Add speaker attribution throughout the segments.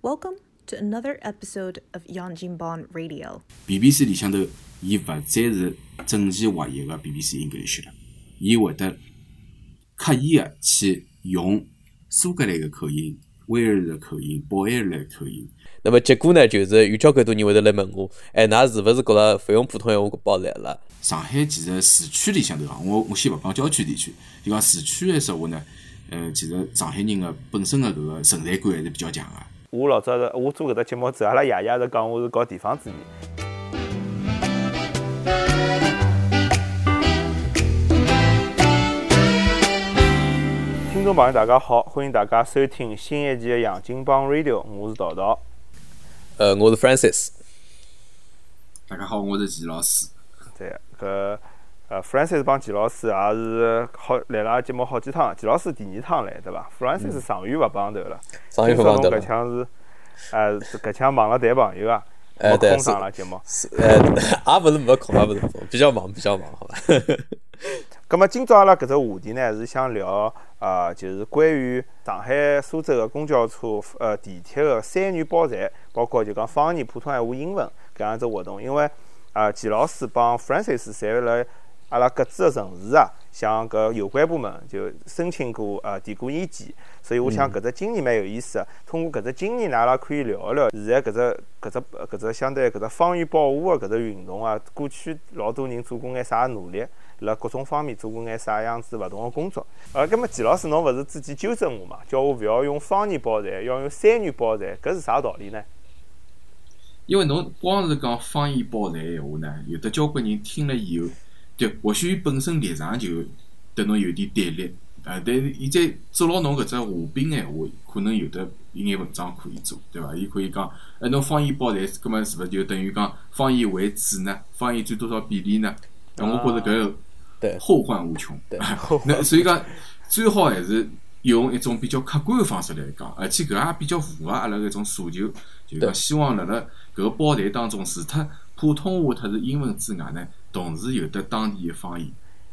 Speaker 1: Welcome to another episode of Yanjinban Radio.
Speaker 2: BBC 里向头，伊勿再是整齐划一个 BBC English 了，伊会得刻意个去用苏格兰个口音、威尔士个口音、北爱尔兰口音。
Speaker 3: 那么结果呢，就是有交关多人会得来问我，哎，㑚是勿是觉着勿用普通闲话报难了？
Speaker 2: 上海其实市区里向头啊，我我先勿讲郊区地区，就讲市区个说话呢，呃，其实上海人个本身个搿个存在感还是比较强个。
Speaker 4: 我老早是，我做搿只节目之后，阿拉爷爷是讲我是搞地方主义。听众朋友，大家好，欢迎大家收听新一期的《洋泾浜 Radio》，我是桃桃。
Speaker 3: 呃，我是 Francis，
Speaker 2: 大家好，我是齐老师。
Speaker 4: 对，搿呃，Francis 帮季老师也是好来了节目好几趟，季老师第二趟来，对伐？Francis 上月勿帮头了，
Speaker 3: 上月勿帮头了
Speaker 4: 搿腔是，呃，搿腔忙了谈朋友啊，没空上了节目。
Speaker 3: 是呃，也勿是没空，也勿是没空，比较忙，比较忙，好吧？
Speaker 4: 咁么今朝阿拉搿只话题呢，是想聊呃，就是关于上海、苏州个公交车、呃地铁个三元包站，包括就讲方言、普通闲话、英文搿样子活动。因为啊，季老师帮 Francis 侪辣阿拉各自个城市啊，向搿有关部门就申请过呃提过意见，所以我想搿只经验蛮有意思个。通过搿只经验呢，阿拉可以聊一聊现在搿只搿只搿只相对搿只方言保护个搿只运动啊，过去老多人做过眼啥努力。辣各种方面做过眼啥样子勿同个工作。呃，葛末季老师侬勿是之前纠正我嘛，叫我勿要用方言报站，要用三语报站，搿是啥道理呢？
Speaker 2: 因为侬光是讲方言报站闲话呢，有的交关人听了以后，对，或许伊本身立场就对侬有点对立，啊，但是伊再做牢侬搿只和平闲话，可能有的一眼文章可以做，对伐？伊可以讲，哎，侬方言报站，葛末是勿是就等于讲方言为主呢？方言占多少比例呢？那我觉着搿个
Speaker 3: 对
Speaker 2: 后患无穷。
Speaker 3: 对
Speaker 2: 那所以讲，最好还是用一种比较客观个方式来讲，而且搿也比较符合阿拉搿种诉求，就是讲希望辣辣搿个报站当中，除脱普通话特是英文之外呢，同时有得当地个方言。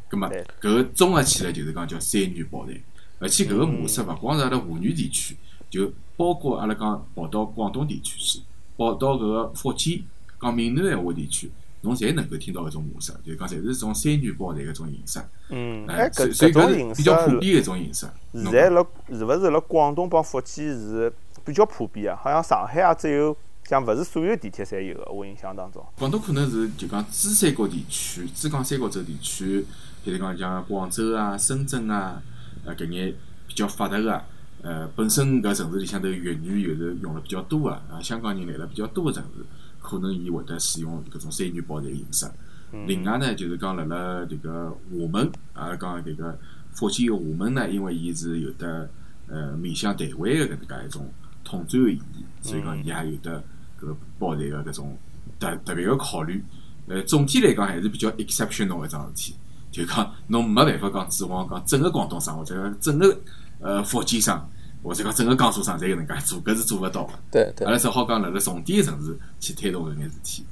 Speaker 2: 葛末搿个综合起来就是讲叫三语报站，而且搿个模式勿光是阿拉华语地区，就包括阿拉讲跑到广东地区去，跑到搿个福建讲闽南闲话地区，侬侪能够听到搿种模式，就是讲侪是种三语报站搿种形式。
Speaker 4: 嗯，
Speaker 2: 哎，
Speaker 4: 哎，搿
Speaker 2: 搿
Speaker 4: 种形式
Speaker 2: 比较普遍个一种形式。
Speaker 4: 现在辣是勿是辣广东帮福建是比较普遍啊？好像上海也只有像勿是所有地铁侪有个，我印象当中。
Speaker 2: 广东可能是就讲珠三角地区、珠江三角洲地区，比如讲像广州啊、深圳啊，呃搿眼比较发达个，呃本身搿城市里向头粤语又是用了比较多个，啊香港人来了比较多个城市，可能伊会得使用搿种三语报站形式。另外呢，就是讲辣辣迭个厦门，阿拉讲迭个福建个厦门呢，因为伊是有得呃面向台湾个搿能介一种统战个意义，所以讲伊也有得搿个报站个搿种特特别个考虑。呃，总体来讲还是比较 exceptional 一桩事体，就讲侬没办法讲指望讲整个广东省或者讲整个呃福建省或者讲整个江苏省侪搿能介做，搿是做勿到个。
Speaker 3: 对对
Speaker 2: 阿拉只好讲辣辣重点个城市去推动搿眼事体。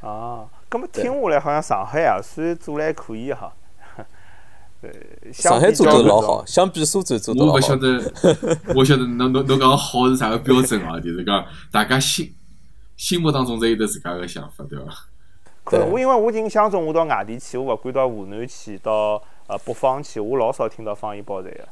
Speaker 4: 啊，葛末听下来好像上海也，算做了还可以哈。呃，
Speaker 3: 上海做
Speaker 4: 比较搿种
Speaker 3: 得老好，相比苏州做得老好
Speaker 2: 我勿晓。得，我晓得侬侬侬讲好是啥个标准啊？就是讲大家心心目当中侪有得自家个想法，对伐？
Speaker 4: 可能我因为我印象中，我到外地去，我勿管到湖南去，到呃北方去，我老少听到方言报站个。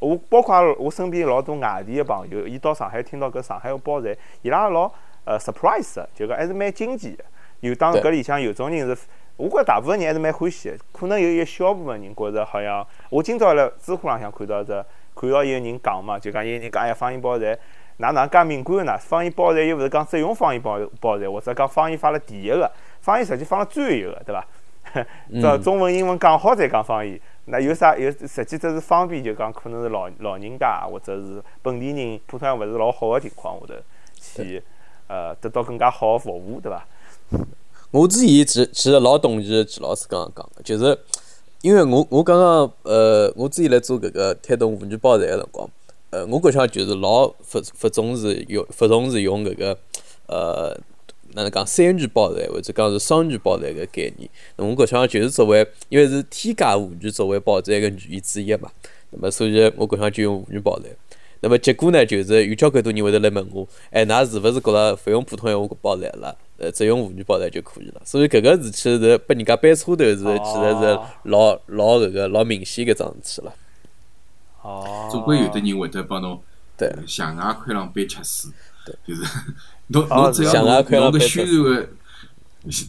Speaker 4: 我包括我身边老多外地个朋友，伊到上海听到搿上海个报站，伊拉老呃 surprise，的就讲还是蛮惊奇个。有当搿里向有种人是，我觉着大部分人还是蛮欢喜的。可能有一小部分人觉着好像，我今朝辣知乎浪向看到只，看到有人讲嘛，就讲有人讲哎呀方言报站。哪能介敏感呢？方言包站又勿是讲只用方言报报站，或者讲方言放了第一个，方言实际放了最后一个，对伐？这中文、英文讲好再讲方言，那有啥有？实际只是方便，就讲可能是老老人家或者是本地人普通话勿是老好个情况下头去呃得到更加好个服务，对伐？
Speaker 3: 我之前其其实老同意季老师刚刚讲的，就是因为我我刚刚呃，我之前来做搿个推动妇女报站个辰光，呃，我搿想就是老勿勿重视用勿重视用搿个呃哪能讲三女报站或者讲是双女报站个概念。我搿想就是作为因为是天价妇女作为报站个语言之一嘛，那么所以我搿想就用妇女报站。那么结果呢，就是有交关多人会得来问我，哎，㑚是勿是觉着勿用普通闲话报来了，呃，只用妇女报来就可以了？所以搿个事体是拨人家掰车头是，其实是老老搿个老明显搿桩事体了。
Speaker 4: 哦，
Speaker 2: 总归有的人会得帮侬
Speaker 3: 对。
Speaker 2: 呃向外看浪背吃屎，
Speaker 3: 对。
Speaker 2: 就是 侬
Speaker 4: 哦
Speaker 2: 侬只要
Speaker 3: 向外看浪
Speaker 2: 侬侬搿
Speaker 3: 背吃
Speaker 2: 宣传个，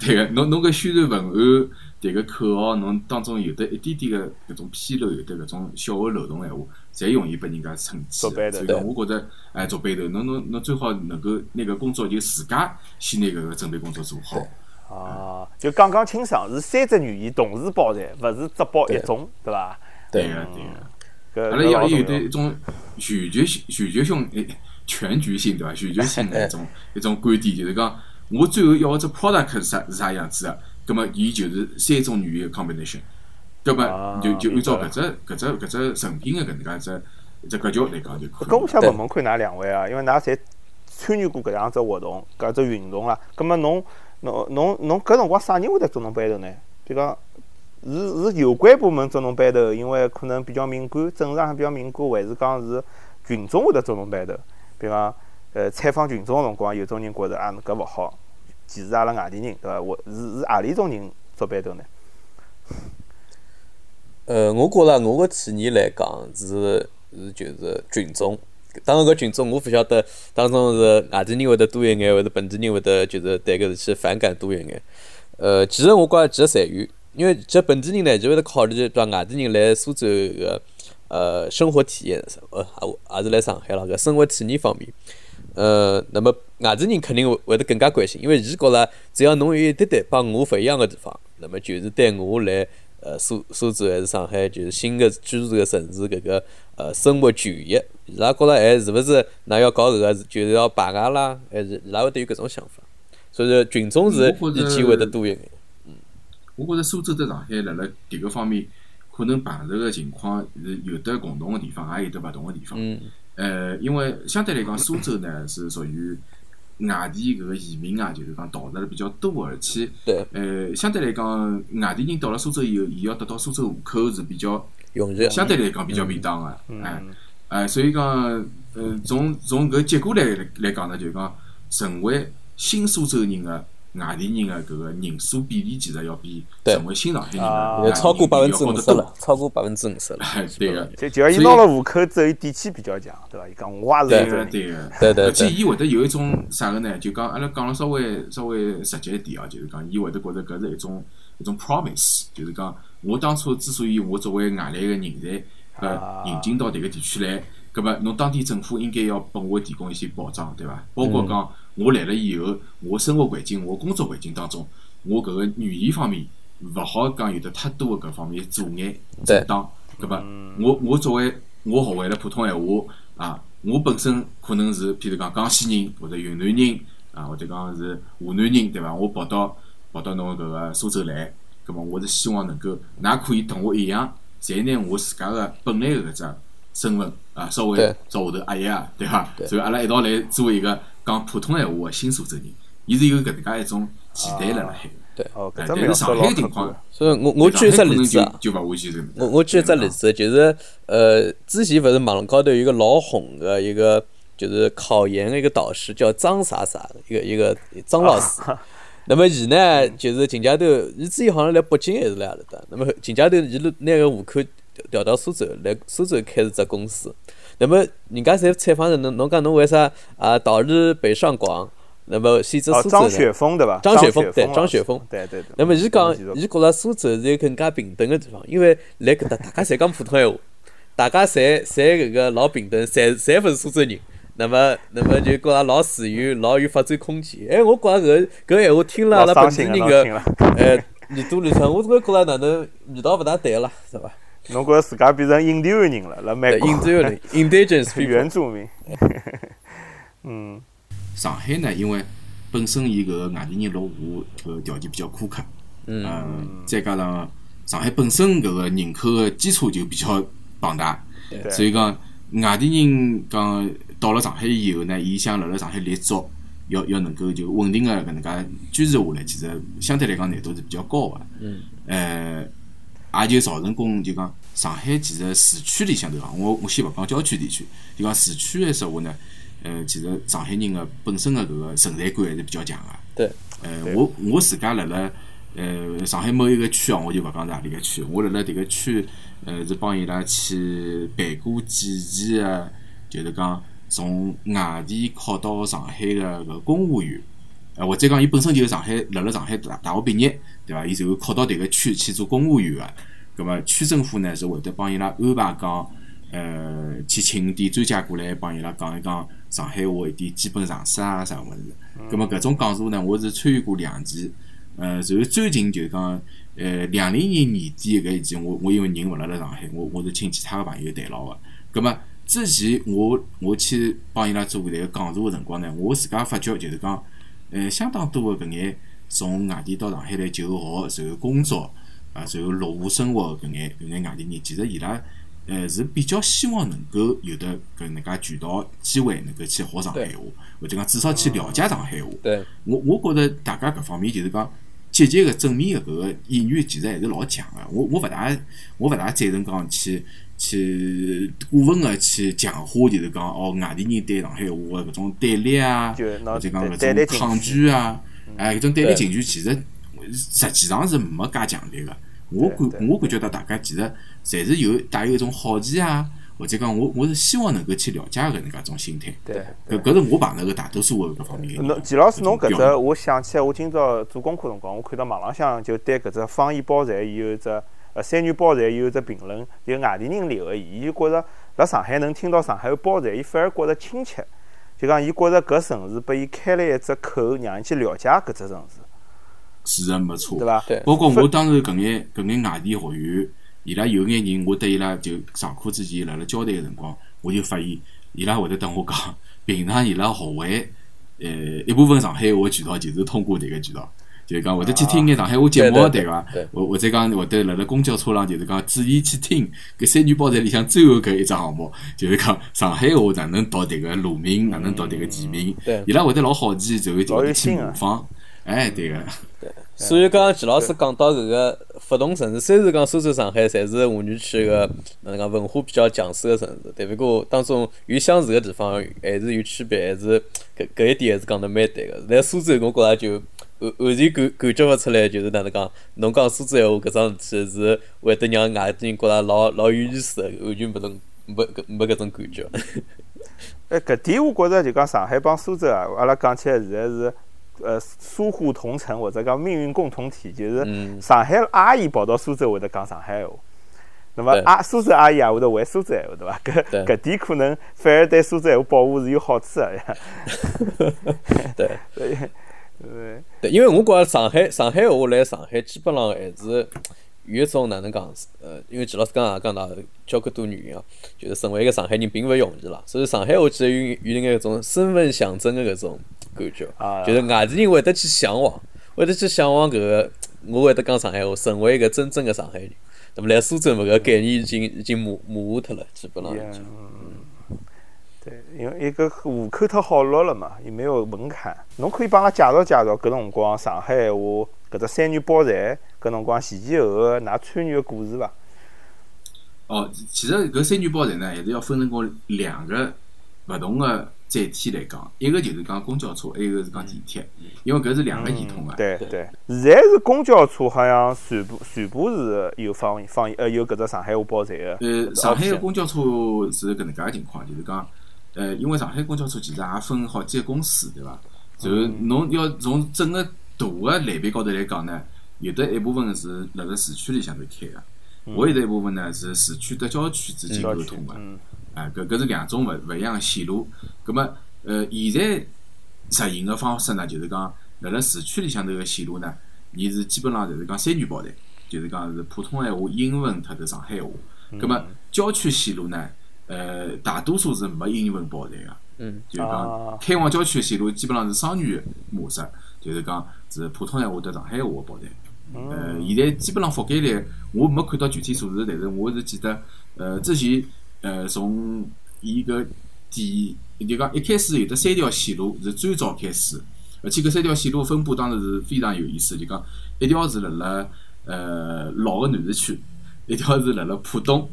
Speaker 2: 对个，侬侬个宣传文案迭个口号，侬当中有得一点点个搿种纰漏，有得搿种小个漏洞闲话，侪容易拨人家趁机
Speaker 4: 做背
Speaker 2: 的。
Speaker 4: 头
Speaker 2: 所以讲，我觉着，哎，做背头，侬侬侬最好能够拿搿工作就自家先拿搿个准备工作做好。
Speaker 4: 啊，就讲讲清爽，是三只语言同时包站，勿是只包一种，对伐？
Speaker 2: 对个对个。
Speaker 4: 搿
Speaker 2: 阿拉要有
Speaker 4: 搿老重
Speaker 2: 得 一种全局性、全局性、诶全局性对伐？全局性的一种一种观点，就是讲我最后要个只 product 是啥是啥样子的，葛么伊就是三种语言的 combination，葛
Speaker 4: 啊
Speaker 2: 么就就按照搿只搿只搿只成品个搿能介只一只格局来讲就可以
Speaker 4: 搿我。想问问看㑚两位啊，因为㑚侪参与过搿样子活动、搿只运动啦。葛末侬侬侬侬搿辰光啥人会得做侬班头呢？比如讲是是有关部门做侬班头，因为可能比较敏感，政治上比较敏感，还是讲是群众会得做侬班头？比如讲呃采访群众个辰光，有种人觉着啊搿勿好，歧视阿拉外地人，对伐？我是是何里种人做班头呢？
Speaker 3: 呃，我觉着我个体验来讲是是就是群众。当然，搿群众我勿晓得当中是外地人会得多一眼，或者本地人会得就是对搿事体反感多一眼。呃，其实我觉着其实侪有，因为其实本地人呢就会得考虑对？外地人来苏州个呃生活体验，呃也也是来上海了搿生活体验方面。呃，那么外地人肯定会会得更加关心，因为伊觉着只要侬有一点点帮我勿一样个地方，那么就是对我来呃苏苏州还是上海，就是新个居住个城市搿个呃生活权益，伊拉觉着哎是勿是㑚要搞搿个就是要排外啦，还是伊拉会得有搿种想法，所以说群众是意见会得多一眼。
Speaker 2: 我觉着苏州和上海辣辣迭个方面可能碰着个情况是有得共同个地方，也有得勿同个地方。
Speaker 3: 嗯
Speaker 2: 呃，因为相对来讲，苏州呢是属于外地搿个移民啊，就是讲逃得了比较多，而且
Speaker 3: 对。
Speaker 2: 呃，相对来讲，外地人到了苏州以后，伊要得到苏州户口是比较
Speaker 3: 容易。
Speaker 2: 相对来讲比较便当个，哎
Speaker 4: 嗯，
Speaker 2: 哎，所以讲，呃，从从搿结果来来讲呢，就是讲成为新苏州人个外地人个搿个人数比例，其实要比成为新上海人
Speaker 4: 啊
Speaker 2: 个
Speaker 3: 超过百分之五十了，超过百分之五十了。
Speaker 2: 对个。
Speaker 4: 就就要伊
Speaker 2: 所以
Speaker 4: 拿了户口之后，底气比较强，对伐？伊讲我也是
Speaker 2: 对个。对个，
Speaker 3: 对对
Speaker 2: 而且伊会得有一种啥个呢？就讲阿拉讲了稍微稍微实际一点啊，就是讲伊会得觉着搿是一种一种 promise，就是讲我当初之所以我作为外来个人才呃引进到迭个地区来，葛末侬当地政府应该要拨我提供一些保障，对伐？包括讲我来了以后，我生活环境、我工作环境当中，我搿个语言方面勿好讲有得太多个搿方面阻碍
Speaker 3: 对。
Speaker 2: 阻挡，葛末我我作为我学会了普通闲话啊，我本身可能是譬如讲江西人或者云南人啊，或者讲是湖南人，对伐？我跑到跑到侬搿个苏州来，葛末我是希望能够，㑚可以同我一样，侪拿我自家个本来个搿只身份啊，稍微
Speaker 3: 对。
Speaker 2: 朝下头压一压，对。伐？所以阿拉一道来做一个讲普通闲话个新苏州人，伊是有搿能介一种期待辣辣海个。
Speaker 4: 哦，搿
Speaker 2: 哎，
Speaker 4: 只描述
Speaker 2: 但是上海个情况。，
Speaker 3: 所以我我举一只
Speaker 2: 上海可能
Speaker 3: 例子啊，
Speaker 2: 就就勿完全是。
Speaker 3: 我我举一只例子，就是呃，之前勿是网高头有一个老红个一个就是考研的一个导师叫张啥啥的一个一个张老师。那么伊呢，就是近家头，伊之前好像来北京还是来阿里搭。那么近家头，伊拿个户口调到苏州，来苏州开始只公司。那么人家侪采访着侬，侬讲侬为啥啊逃离北上广？那么选择
Speaker 4: 哦，
Speaker 3: 苏州呢？
Speaker 4: 张雪峰对伐？
Speaker 3: 张雪峰对张雪峰
Speaker 4: 对对对。
Speaker 3: 那么伊讲伊觉着苏州是一个更加平等个地方，因为来搿搭大家侪讲普通闲话，大家侪侪搿个老平等，侪侪勿是苏州人。那么，那么就觉着老自由，老有发展空间。哎，我觉着搿搿闲话听了阿拉本地人个哎耳朵里向，我总归觉着哪能味道勿大对了，是伐？
Speaker 4: 侬觉着自家变成印第安人了，辣美
Speaker 3: 对，
Speaker 4: 国
Speaker 3: 印第安人 indigenous
Speaker 4: 原住民。嗯，
Speaker 2: 上海呢，因为本身伊搿个外地人落户搿个条件比较苛刻，嗯，再加上上海本身搿个人口个基础就比较庞大，
Speaker 4: 对。
Speaker 2: 所以讲外地人讲到了上海以后呢，伊想辣辣上海立足，要要能够就稳定个搿能介居住下来，其实相对来讲难度是比较高个。嗯。呃，也就造成功就讲上海其实市区里向头啊，我我先勿讲郊区地区，就讲市区个说话呢，呃，其实上海人个本身个搿个存在感还是比较强个。
Speaker 3: 对，
Speaker 2: 呃，我我自家辣辣呃上海某一个区哦，我就勿讲是何里个区，我辣辣迭个区呃是帮伊拉去办过几期个，就是讲从外地考到上海个搿公务员。呃，或者讲，伊本身就是上海，辣辣上海大大学毕业，对伐？伊就考到迭个区去做公务员个。葛末区政府呢是会得帮伊拉安排讲，呃，去请点专家过来帮伊拉讲一讲上海话一点基本常识啊啥物事。葛末搿种讲座呢，我是参与过两期。呃，然后最近就讲，呃，两零年年底搿一期，我我因为人勿辣辣上海，我我是请其他个朋友谈牢个。葛末之前我我去帮伊拉做迭个讲座个辰光呢，我自家发觉就是讲。呃，相当多个搿眼从外地到上海来求学，然后工作，啊，然后落户生活搿眼搿眼外地人，其实伊拉呃是比较希望能够有的搿能介渠道机会，能够去学上海话，或者讲至少去了解上海话。
Speaker 3: 对，
Speaker 2: 我我觉着大家搿方面就是讲积极个正面个搿个意愿，其实还是老强个。我我勿大我勿大赞成讲去。去过分个去强化，就是讲哦，外地人对上海话个搿种对立啊，或者讲搿种抗拒啊，哎，搿种对立情绪其实实际上是没介强烈个。我感我感觉到大家其实侪是有带有一种好奇啊，或者讲我我是希望能够去了解搿能介种心态。
Speaker 4: 对，
Speaker 2: 搿搿是我碰到个大多数个搿方面。
Speaker 4: 侬季老师，侬搿只，我想起来，我今朝做功课辰光，我看到网浪向就对搿只方言包站有只。呃，三元包站有只评论，就外地人留个言，伊就觉着辣上海能听到上海话包站，伊反而觉着亲切。就讲伊觉着搿城市拨伊开了一只口，让伊去了解搿只城市。
Speaker 2: 是的，没错，
Speaker 4: 对伐？
Speaker 2: 包括我当时搿眼搿眼外地学员，伊拉有眼人，我对伊拉就上课之前辣辣交谈个辰光，我就发现伊拉会得等我讲，平常伊拉学会呃一部分上海话渠道，就是通过迭个渠道。就是讲，会得去听眼上海话节目，对伐？或或者讲，会得辣辣公交车上，就是讲注意去听搿三女包站里向最后搿一只项目，就是讲上海话哪能读迭个路名，哪能读迭个地名，伊拉会得老好奇，就会就会去模仿。哎，对个。
Speaker 3: 对。所以刚刚季老师讲到搿个不同城市，虽然讲苏州、上海侪是华语区个哪能讲文化比较强势个城市，但不过当中有相似个地方，还是有区别，还是搿搿一点还是讲得蛮对个。在苏州，我觉着就。完完全感感觉勿出来，就是哪能讲，侬讲苏州闲话搿桩事体是会得让外地人觉着老老有意思个，完全没种没搿没搿种感觉。
Speaker 4: 哎，搿点我觉着就讲上海帮苏州啊，阿拉讲起来现在是呃疏沪同城或者讲命运共同体，就是上海阿姨跑到苏州会得讲上海话，那么阿苏州阿姨也会得会苏州闲话，对伐？搿搿点可能反而对苏州闲话保护是有好处
Speaker 3: 个。对。
Speaker 4: 对，
Speaker 3: 对，因为我觉着上海上海话来上海基本上还是有一种哪能讲？呃，因为季老师刚刚也讲到，交关多原因啊，就是成为一个上海人并勿容易啦。所以上海话其实有有眼搿种身份象征的搿种感觉，就是外地人会得去向往，会得去向往搿个，我会得讲上海话，成为一个真正的上海人。那么来苏州，搿个概念已经已经模模糊脱了，基本上已经。
Speaker 4: 对，因为一个户口太好落了嘛，也没有门槛。侬可以帮阿拉介绍介绍搿辰光上海话搿只三元包站搿辰光前前后后㑚参与个故事伐？
Speaker 2: 哦，其实搿三元包站呢，还是要分成个两个勿同个载体来讲，一个就是讲公交车，还有一个是讲地铁，因为搿是两个系统个。
Speaker 4: 对对，现在是公交车好像全部全部是有方言方言呃有搿只上海话包站个。
Speaker 2: 呃，上海个公交车是搿能介个情况，就是讲。呃，因为上海公交车其实也分好几个公司，对伐？然后侬要从整个大个类别高头来讲呢，有的一部分是辣辣市区里向头开个，还有的一部分呢是市区和郊区之间沟通个。哎，搿搿是两种勿勿一样个线路。葛末，呃，现在实行个方式呢，就是讲辣辣市区里向头个线路呢，伊是基本上就是讲三语包站，就是讲是普通闲话、英文特头上海话。葛末郊区线路呢？呃，大多数是没英文报站个，
Speaker 3: 嗯，
Speaker 2: 就是讲开往郊区的线路基本上是双语模式，就是讲是普通闲话和上海话报站。呃，现在基本上覆盖率我没看到具体数字，但是我是记得，呃，之前呃从伊个第就讲一开始有的三条线路是最早开始，而且搿三条线路分布当时是非常有意思，就讲一条是辣辣呃老个南市区。一条是辣辣浦东，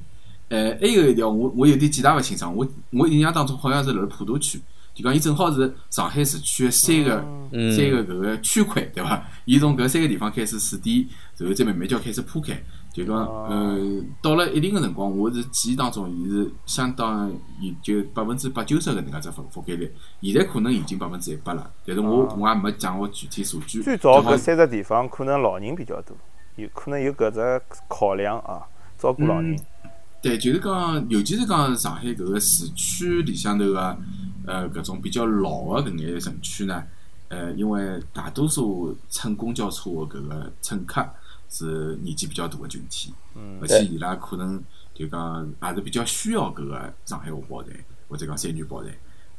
Speaker 2: 呃，还有一条我我有点记大勿清爽，我我印象当中好像是辣辣普陀区，就讲伊正好是上海市区的三个
Speaker 3: 嗯
Speaker 2: 三个搿个区块，对伐？伊从搿三个地方开始试点，然后再慢慢叫开始铺开。就讲，呃，到了一定个辰光，我是记忆当中，伊是相当于就百分之八九十搿能介只覆覆盖率，现在可能已经百分之一百了，但是我我也没掌握具体数据。
Speaker 4: 最早搿三只地方可能老人比较多，有可能有搿只考量啊，照顾老人。
Speaker 2: 对，就是讲，尤其是讲上海搿个市区里向头个，呃，搿种比较老个搿眼城区呢，呃，因为大多数乘公交车个搿个乘客是年纪比较大个群体，
Speaker 4: 嗯
Speaker 2: 而且伊拉可能就讲也是比较需要搿个上海话报站或者讲三语报站。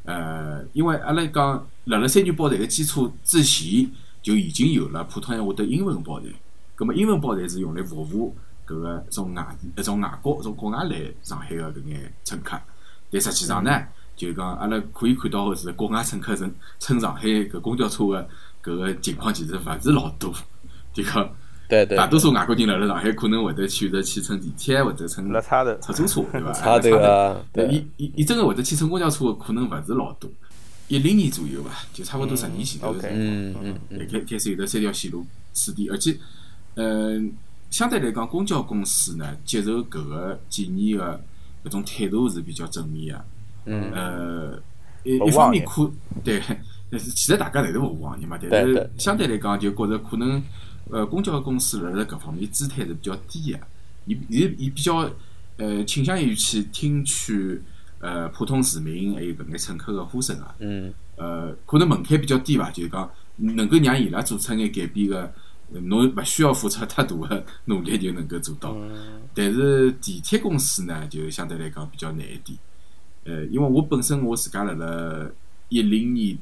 Speaker 2: 呃，因为阿拉讲辣辣三语包台个基础之前，就已经有了普通闲话的英文报站。葛末英文报站是用来服务搿个从外地、从外国、从国外来上海个搿眼乘客。但实际上呢，就讲阿拉可以看到个是国外乘客乘乘上海搿公交车个搿个情况其实勿是老多，就讲
Speaker 3: 对对，
Speaker 2: 大多数外国人辣辣上海可能会得选择去乘地铁或者乘出租车，对伐？
Speaker 3: 差头啊，对，
Speaker 2: 伊伊伊真个会得去乘公交车，可能勿是老多，一零年左右伐，就差勿多十年前头的时候。
Speaker 3: 嗯嗯嗯，
Speaker 2: 开开始有得三条线路试点，而且，嗯，相对来讲，公交公司呢接受搿个建议个搿种态度是比较正面个。
Speaker 3: 嗯。
Speaker 2: 呃，一一方面可对，但是其实大家侪是勿妄言嘛，但是相对来讲就觉着可能，呃，公交公司辣辣搿方面姿态是比较低个，伊伊伊比较呃倾向于去听取呃普通市民还有搿眼乘客个呼声啊。
Speaker 3: 嗯。
Speaker 2: 呃，可能门槛比较低伐，就是讲能够让伊拉做出眼改变个，呃侬勿需要付出太大个努力就能够做到。但是地铁公司呢，就相对来讲比较难一点。呃，因为我本身我自家辣辣一零年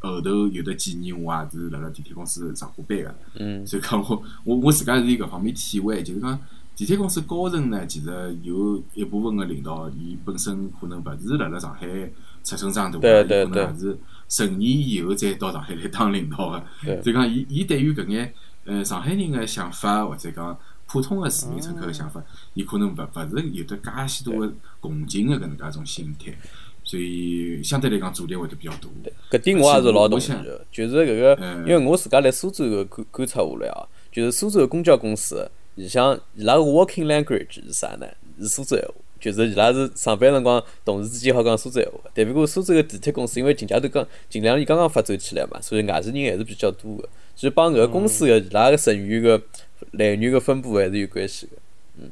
Speaker 2: 后头有的几年，我也是辣辣地铁公司上过班个。
Speaker 3: 嗯
Speaker 2: 所以讲我我我自家是有搿方面体会，就是讲地铁公司高层呢，其实有一部分个领导，伊本身可能勿是辣辣上海出生长大个，伊
Speaker 3: 对对
Speaker 2: 可能也是成年以后再到上海来当领导个。
Speaker 3: 对
Speaker 2: 所以讲，伊伊对于搿眼呃上海人个想法，或者讲普通个市民乘客个想法，伊可能勿勿是有得介许多个共情个搿能介一种心态，所以相对来讲阻力会得比较大。
Speaker 3: 搿点我也是老同
Speaker 2: 想
Speaker 3: 的，就是搿个，
Speaker 2: 嗯
Speaker 3: 因为我自家辣苏州个观观察下来啊，就是苏州个公交公司，里向伊拉个 working language 是啥呢？是苏州闲话，就是伊拉是上班辰光同事之间好讲苏州闲话。但不过苏州个地铁公司因为近阶段刚近两年刚刚发展起来嘛，所以外地人还是比较多个，所以帮搿个公司个伊拉个成员个来源个分布还是有关系个。
Speaker 4: 嗯，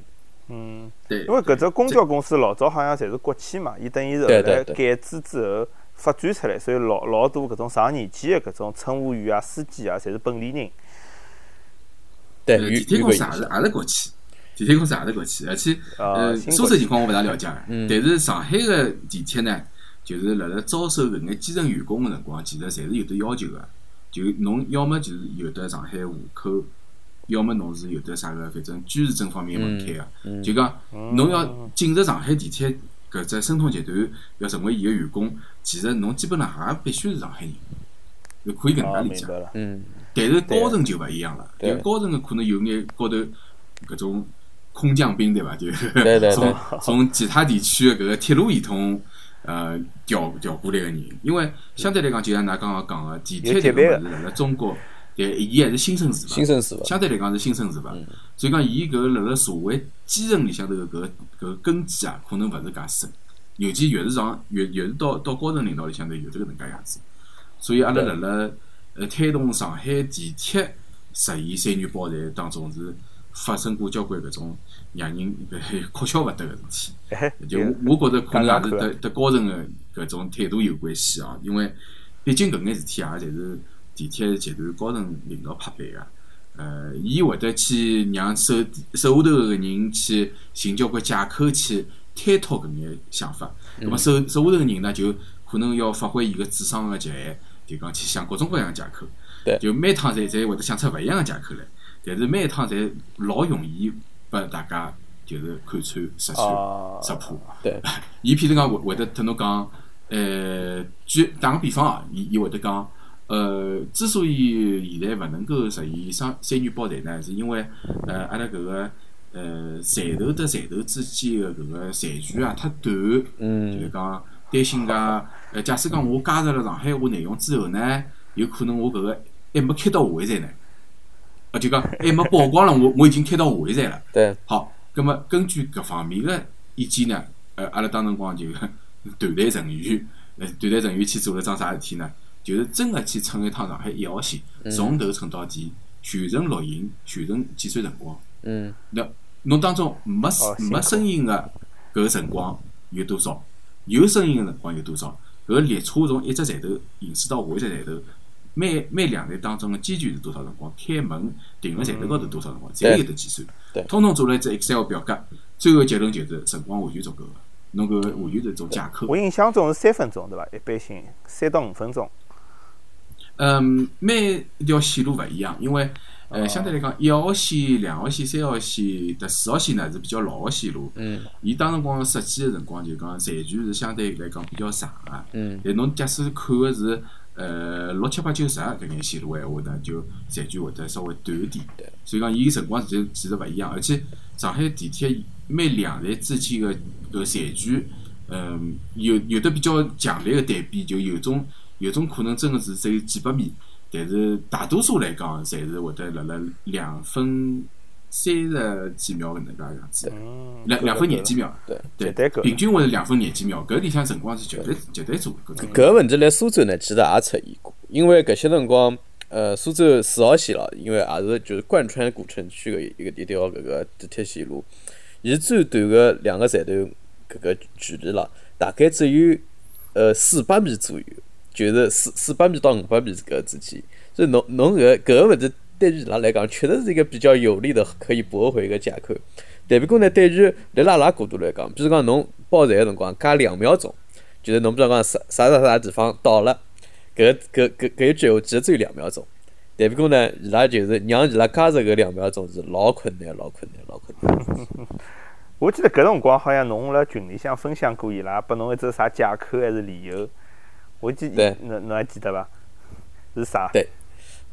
Speaker 2: 嗯，
Speaker 4: 因为搿只公交公司老早好像侪是国企嘛，伊等于是后
Speaker 3: 对
Speaker 4: 来
Speaker 3: 对
Speaker 4: 改制之后发展出来，所以老老多搿种上年纪的搿种乘务员啊、司机啊，侪是本地人。
Speaker 3: 对，
Speaker 2: 呃地铁公司也是。也是国企，地铁公司也是国企，而且
Speaker 4: 啊
Speaker 2: 呃，苏州情况我勿大了解，
Speaker 3: 嗯。
Speaker 2: 但是上海个地铁呢，就是辣辣招收搿眼基层员工个辰光，其实侪是有得要求个，就侬要么就是有得上海户口，要么侬是有得啥个反正居住证方面门槛个，就讲侬要进入上海地铁搿只申通集团，要成为伊个员工，其实侬基本上也必须是上海人，就可以搿
Speaker 4: 哦，
Speaker 2: 能介理解。
Speaker 3: 嗯，
Speaker 2: 但是高层就勿一样了，
Speaker 3: 对。
Speaker 2: 就高层个可能有眼高头搿种空降兵对伐？就
Speaker 3: 对对
Speaker 2: 从从其他地区个搿个铁路系统呃调调过来个人，因为相对来讲，就像㑚刚刚讲个，地铁
Speaker 4: 有铁
Speaker 2: 这个
Speaker 4: 班
Speaker 2: 物事辣辣中国，对，伊还是新生事物，
Speaker 3: 新生事物？
Speaker 2: 相对来讲是新生事物，所以讲伊搿辣辣社会基层里向头个搿搿个根基啊，可能勿是介深，尤其越是上越越是到到高层领导里向头有这个能介样子，所以阿拉辣辣呃推动上海地铁实现三元包站当中是发生过交关搿种让人搿哭笑勿得个事体。
Speaker 4: 哎，
Speaker 2: 就我我觉着可能也是得得高层个搿种态度有关系啊，因为毕竟搿眼事体也侪是地铁集团高层领导拍板个。呃，伊会得去让手手下头个人去寻交关借口去推脱搿眼想法。那么手手下头个人呢，就可能要发挥伊个智商个极限，就讲去想各种各样个借口。
Speaker 3: 对
Speaker 2: 就每趟侪侪会得想出勿一样个借口来，但是每一趟侪老容易拨大家就是看穿、识穿、
Speaker 4: 啊
Speaker 2: 识破。
Speaker 3: 对，
Speaker 2: 伊譬如讲会会得同侬讲，呃，举打个比方啊，伊伊会得讲，呃，之所以现在勿能够实现三三元包台呢，是因为呃，阿拉搿个呃站头搭站头之间个搿个站距啊太短，就是讲担心讲，呃，假使讲我加入了上海话内容之后呢，有可能我搿个还没开到下一站呢，啊，就讲还没曝光了，我 我已经开到下一站了。
Speaker 3: 对，
Speaker 2: 好，葛么根据搿方面个意见呢，呃，阿拉当辰光就团队成员，呃，团队成员去做了桩啥事体呢？就是真个去乘一趟上海一号线，从头乘到底，全程录音，全程计算辰光。
Speaker 3: 嗯，
Speaker 2: 那侬当中没
Speaker 4: 哦
Speaker 2: 没声音个搿个辰光有多少？有声音个辰光有多少？搿个列车从一只站头行驶到下一只站头，每每两站当中个间距是多少辰光？开门停辣站头高头多少辰光？侪有得计算
Speaker 3: 对。
Speaker 2: 通通做了一只 Excel 表格，最后结论就是辰光完全足够个。侬搿完全是一种借口。
Speaker 4: 我印象中是三分钟对伐？一般性三到五分钟。
Speaker 2: 嗯，每一条线路勿一样，因为呃，相对来讲，一号线、两号线、三号线、搭四号线呢是比较老个线路。
Speaker 3: 嗯。
Speaker 2: 伊当辰光设计个辰光就讲站距是相对来讲比较长个。
Speaker 3: 嗯。
Speaker 2: 但侬假使看个是呃六七八九十搿眼线路个闲话呢，就站距会得稍微短一点。
Speaker 3: 对。
Speaker 2: 所以讲，伊个辰光其实其实勿一样，而且上海地铁每两站之间个搿残距，嗯，有有的比较强烈个对比，就有种有种可能真个是只有几百米，但是大多数来讲，侪是会得辣辣两分三十几秒搿能介样子，
Speaker 4: 嗯，
Speaker 2: 两两分廿几秒，
Speaker 3: 对
Speaker 2: 对。
Speaker 4: 绝对够。
Speaker 2: 平均会是两分廿几秒，搿里向辰光是绝对绝对足够。
Speaker 3: 搿个问题辣苏州呢，其实也出现过，因为搿些辰光，呃，苏州四号线了，因为也是就是贯穿古城区个一个一条搿个地铁线路，伊最短个两个站头搿个距离了，大概只有呃四百米左右，就是四四百米到五百米搿个之间，所以侬侬搿搿个问题对于伊拉来讲，确实是一个比较有利的可以驳回个借口。但不过呢，对于辣拉拉角度来讲，比如讲侬报站个辰光加两秒钟。就是侬比如讲啥啥啥啥地方到了，搿搿搿搿一句话其实只有两秒钟，但不过呢，伊拉就是让伊拉加入搿两秒钟是老困难、老困难、老困难。
Speaker 4: 我记得搿辰光好像侬辣群里向分享过伊拉拨侬一只啥借口还是理由，我记
Speaker 3: 对
Speaker 4: 侬侬还记得伐？是啥？
Speaker 3: 对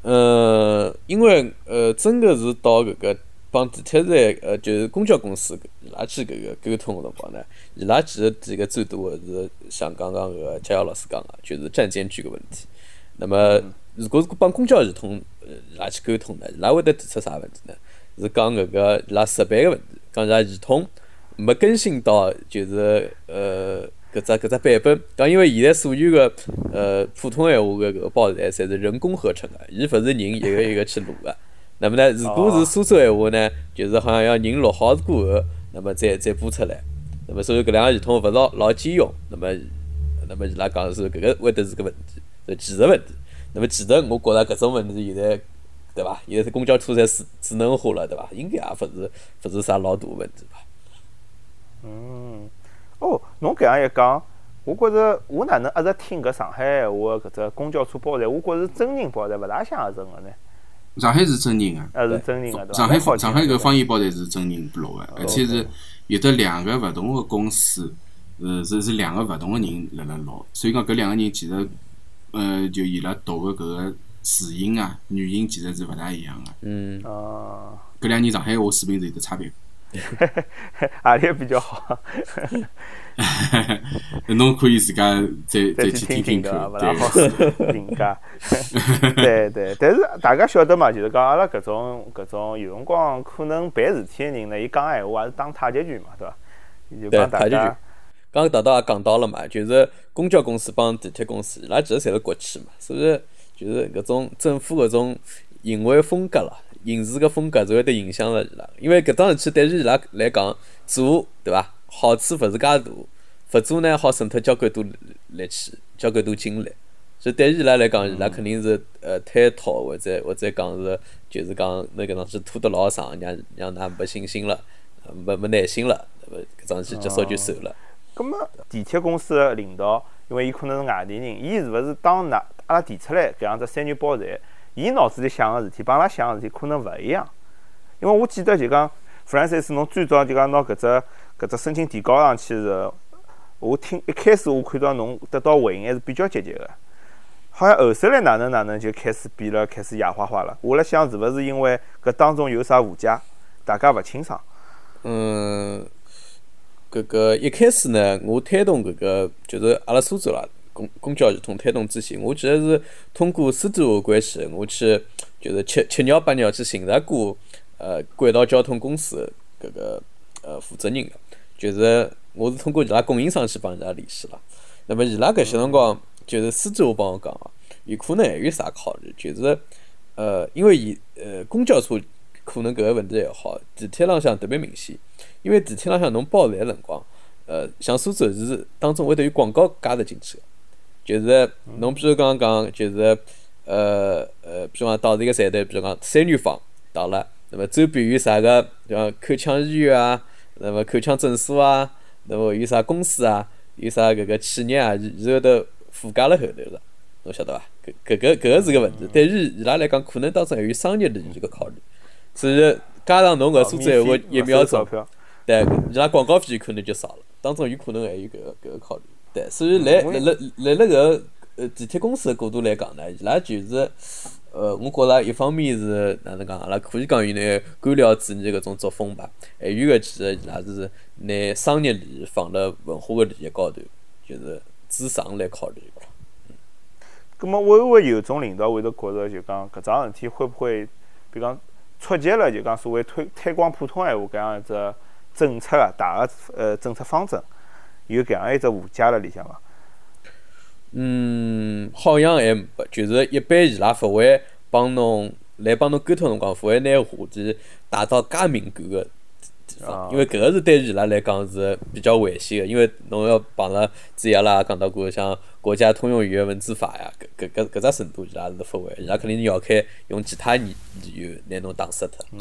Speaker 3: 呃，因为呃，真个是到搿个帮地铁站呃，就是公交公司伊拉去搿个沟通个辰光呢，伊拉其实提个最多个是像刚刚搿个佳瑶老师讲个，就是站间距个问题。那么如果是帮公交系统呃伊拉去沟通呢，伊拉会得提出啥问题呢？是讲搿个伊拉设备个问题，讲伊拉系统没更新到就是呃搿只搿只版本。讲因为现在所有个呃普通闲话个搿个报站侪是人工合成个，伊勿是人一个一个去录个。那么呢，如果是苏州闲话呢，就是好像要人录好过后，那么再再播出来。那么所以搿两个系统勿是老老兼容。那么那么伊拉讲是搿个会得是个问题，是技术问题。那么其实我觉着搿种问题现在对伐？现在是公交车侪智智能化了，对伐？应该也勿是勿是啥老大问题吧？
Speaker 4: 嗯，哦，侬搿样一讲，我觉着我哪能一直听搿上海闲话搿只公交车报站，我觉着是真人报站，勿大像是真个呢，
Speaker 2: 上海是真人个。
Speaker 4: 还是真人个对伐？
Speaker 2: 上海
Speaker 4: 蛮好听
Speaker 2: 上海搿方言报站是真人录个，而且是有得两个勿同个公司，呃，是是两个勿同个人辣辣录，所以讲搿两个人其实，呃，就伊拉读个搿个字音啊、语音其实是勿大一样个。
Speaker 3: 嗯，
Speaker 4: 哦，
Speaker 2: 搿两人上海话水平是有得差别。
Speaker 4: 何 里比较好？
Speaker 2: 侬可以自家再
Speaker 4: 再
Speaker 2: 再
Speaker 4: 去听听
Speaker 2: 看，
Speaker 4: 对伐？勿大好
Speaker 2: 对。
Speaker 4: 评价。对对，但是大家晓得嘛，就是讲阿拉搿种搿种有辰光可能办事体个人呢，伊讲闲话也是打太极拳嘛，对伐？伊就
Speaker 3: 对，
Speaker 4: 讲大家
Speaker 3: 太极拳。刚刚大道也讲到了嘛，就是公交公司帮地铁公司，伊拉其实侪是国企嘛，所以就是搿种政府搿种行为风格啦、行事个风格，就会得影响了伊拉。因为搿桩事体对于伊拉来讲，做对伐？好处勿是介大，勿做呢好省脱交关多力气、交关多精力。所以对于伊拉来讲，伊拉肯定是呃推脱或者或者讲是就是讲那搿桩事拖得老长，让让㑚没信心了，没没耐心了，搿桩事体结束就收了。
Speaker 4: 咁么地铁公司个领导，因为伊可能是外地人，伊是勿是当㑚阿拉提出来搿样只三年包站，伊脑子里想个事体帮阿拉想个事体可能勿一样。因为我记得就讲弗兰西斯，侬最早就讲拿搿只搿只申请提交上去时，我听一开始我看到侬得到回应还是比较积极个。好像后首来哪能哪能就开始变了，开始野花花了。我辣想是勿是因为搿当中有啥误解，大家勿清爽。
Speaker 3: 嗯，搿个一开始呢，我推动搿个就是阿拉苏州啦，公交系统推动之前，我其实是通过私人的关系，我去就是七七鸟八鸟去寻着过呃轨道交通公司搿个呃负责人个，就是我是通过伊拉供应商去帮伊拉联系了。那么伊拉搿些辰光就是私自我帮我讲个，有可能还有啥考虑，就是呃，因为伊呃公交车可能搿个问题还好，地铁浪向特别明显，因为地铁浪向侬报站辰光，呃，像苏州是当中会得有广告加入进去个，就是侬比如讲讲就是呃呃，比如讲到这个站台，比如讲三元坊到了，那么周边有啥个像口腔医院啊，那么口腔诊所啊，那么有啥公司啊，有啥搿个企业啊，伊伊会得附加辣后头了，侬晓得伐？搿搿个搿个是个问题，对于伊拉来讲，可能当中还有商业利益个考虑，所以加上侬搿数字闲话一秒钟，对，伊拉广告费可能就少了，当中有可能还有搿个搿个考虑。对，所以来辣辣辣辣搿呃地铁公司个角度来讲呢，伊拉就是呃，我觉着一方面是哪能讲，阿拉可以讲有眼官僚主义搿种作风吧，还有个其实伊拉是拿商业利益放辣文化个利益高头，就是至上来考虑。
Speaker 4: 咁么会勿会有种领导会得觉着就讲搿桩事体会不会，比如讲触及了就讲所谓推推广普通闲话搿样一只政策啊，大个呃政策方针，有搿样一只误解辣里向伐？
Speaker 3: 嗯，好像还没，就是一般伊拉勿会帮侬来帮侬沟通辰光，勿会拿话题带到介敏感个地方，因为搿个是对伊拉来讲是比较危险个，因为侬要碰着之前阿拉也讲到过，像国家通用语言文字法呀，搿搿搿搿只程度伊拉是勿会，伊拉肯定绕开用其他理理由拿侬打死脱。
Speaker 2: 嗯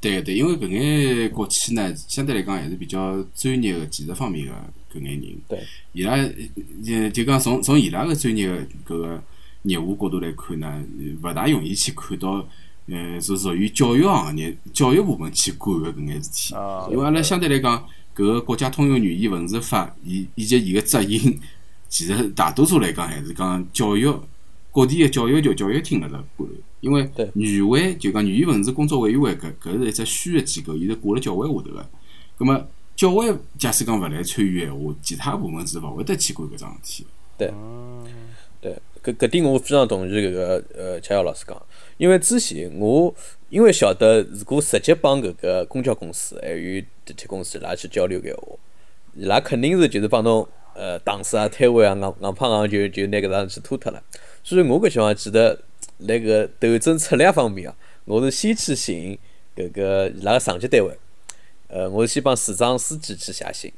Speaker 2: 对对，因为搿眼国企呢，相对来讲还是比较专业个技术方面个搿眼人。
Speaker 3: 对。
Speaker 2: 伊拉呃就讲从从伊拉个专业个搿个业务角度来看呢，勿大容易去看到，呃，是属于教育行业、教育部门去管个搿眼事体。
Speaker 4: 啊
Speaker 2: 因为阿拉相对来讲，搿个国家通用语言文字法，以以及伊个执行，其实大多数来讲还是讲教育各地个教育局、教育厅辣辣管。因为
Speaker 3: 对
Speaker 2: 语委就讲语言文字工作委员会搿搿是一只虚个机构，伊是挂辣教委下头个。葛末教委假使讲勿来参与闲话，其他部门是勿会得去管搿桩事体个。
Speaker 3: 对，搿搿点我非常同意搿个呃佳瑶老师讲，因为之前我因为晓得，如果直接帮搿个公交公司还有地铁公司伊拉去交流个闲话，伊拉肯定是就是帮侬呃打死啊、摊位啊、硬硬碰硬就就拿搿桩事体拖脱了。所以我搿地方记得辣搿斗争策略方面啊，我是先去寻搿个伊拉个上级单位，呃，我是先帮市长、书记去写信。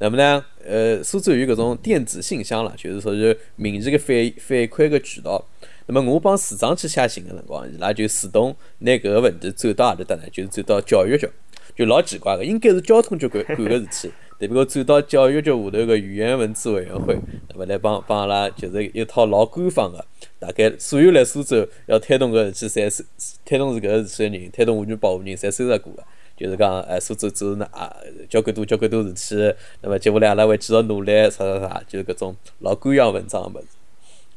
Speaker 3: 那么呢，呃，苏州有搿种电子信箱了，就是属于民意个反反馈个渠道。那么我帮市长去写信个辰光，伊拉就自动拿搿个问题转到何里搭呢？就是转到教育局，就老奇怪个，应该是交通局管管个事体，但不过转到教育局下头个语言文字委员会，那么来帮帮阿拉就是一套老官方个，大概所有来苏州要推动搿事体，侪是推动是搿个事体个人，推动妇女保护人，侪收拾过个。就是讲，哎，苏州做那啊，交关多交关多事体，那么接下来阿拉会继续努力，啥啥啥，就是搿种老官样文章个物事，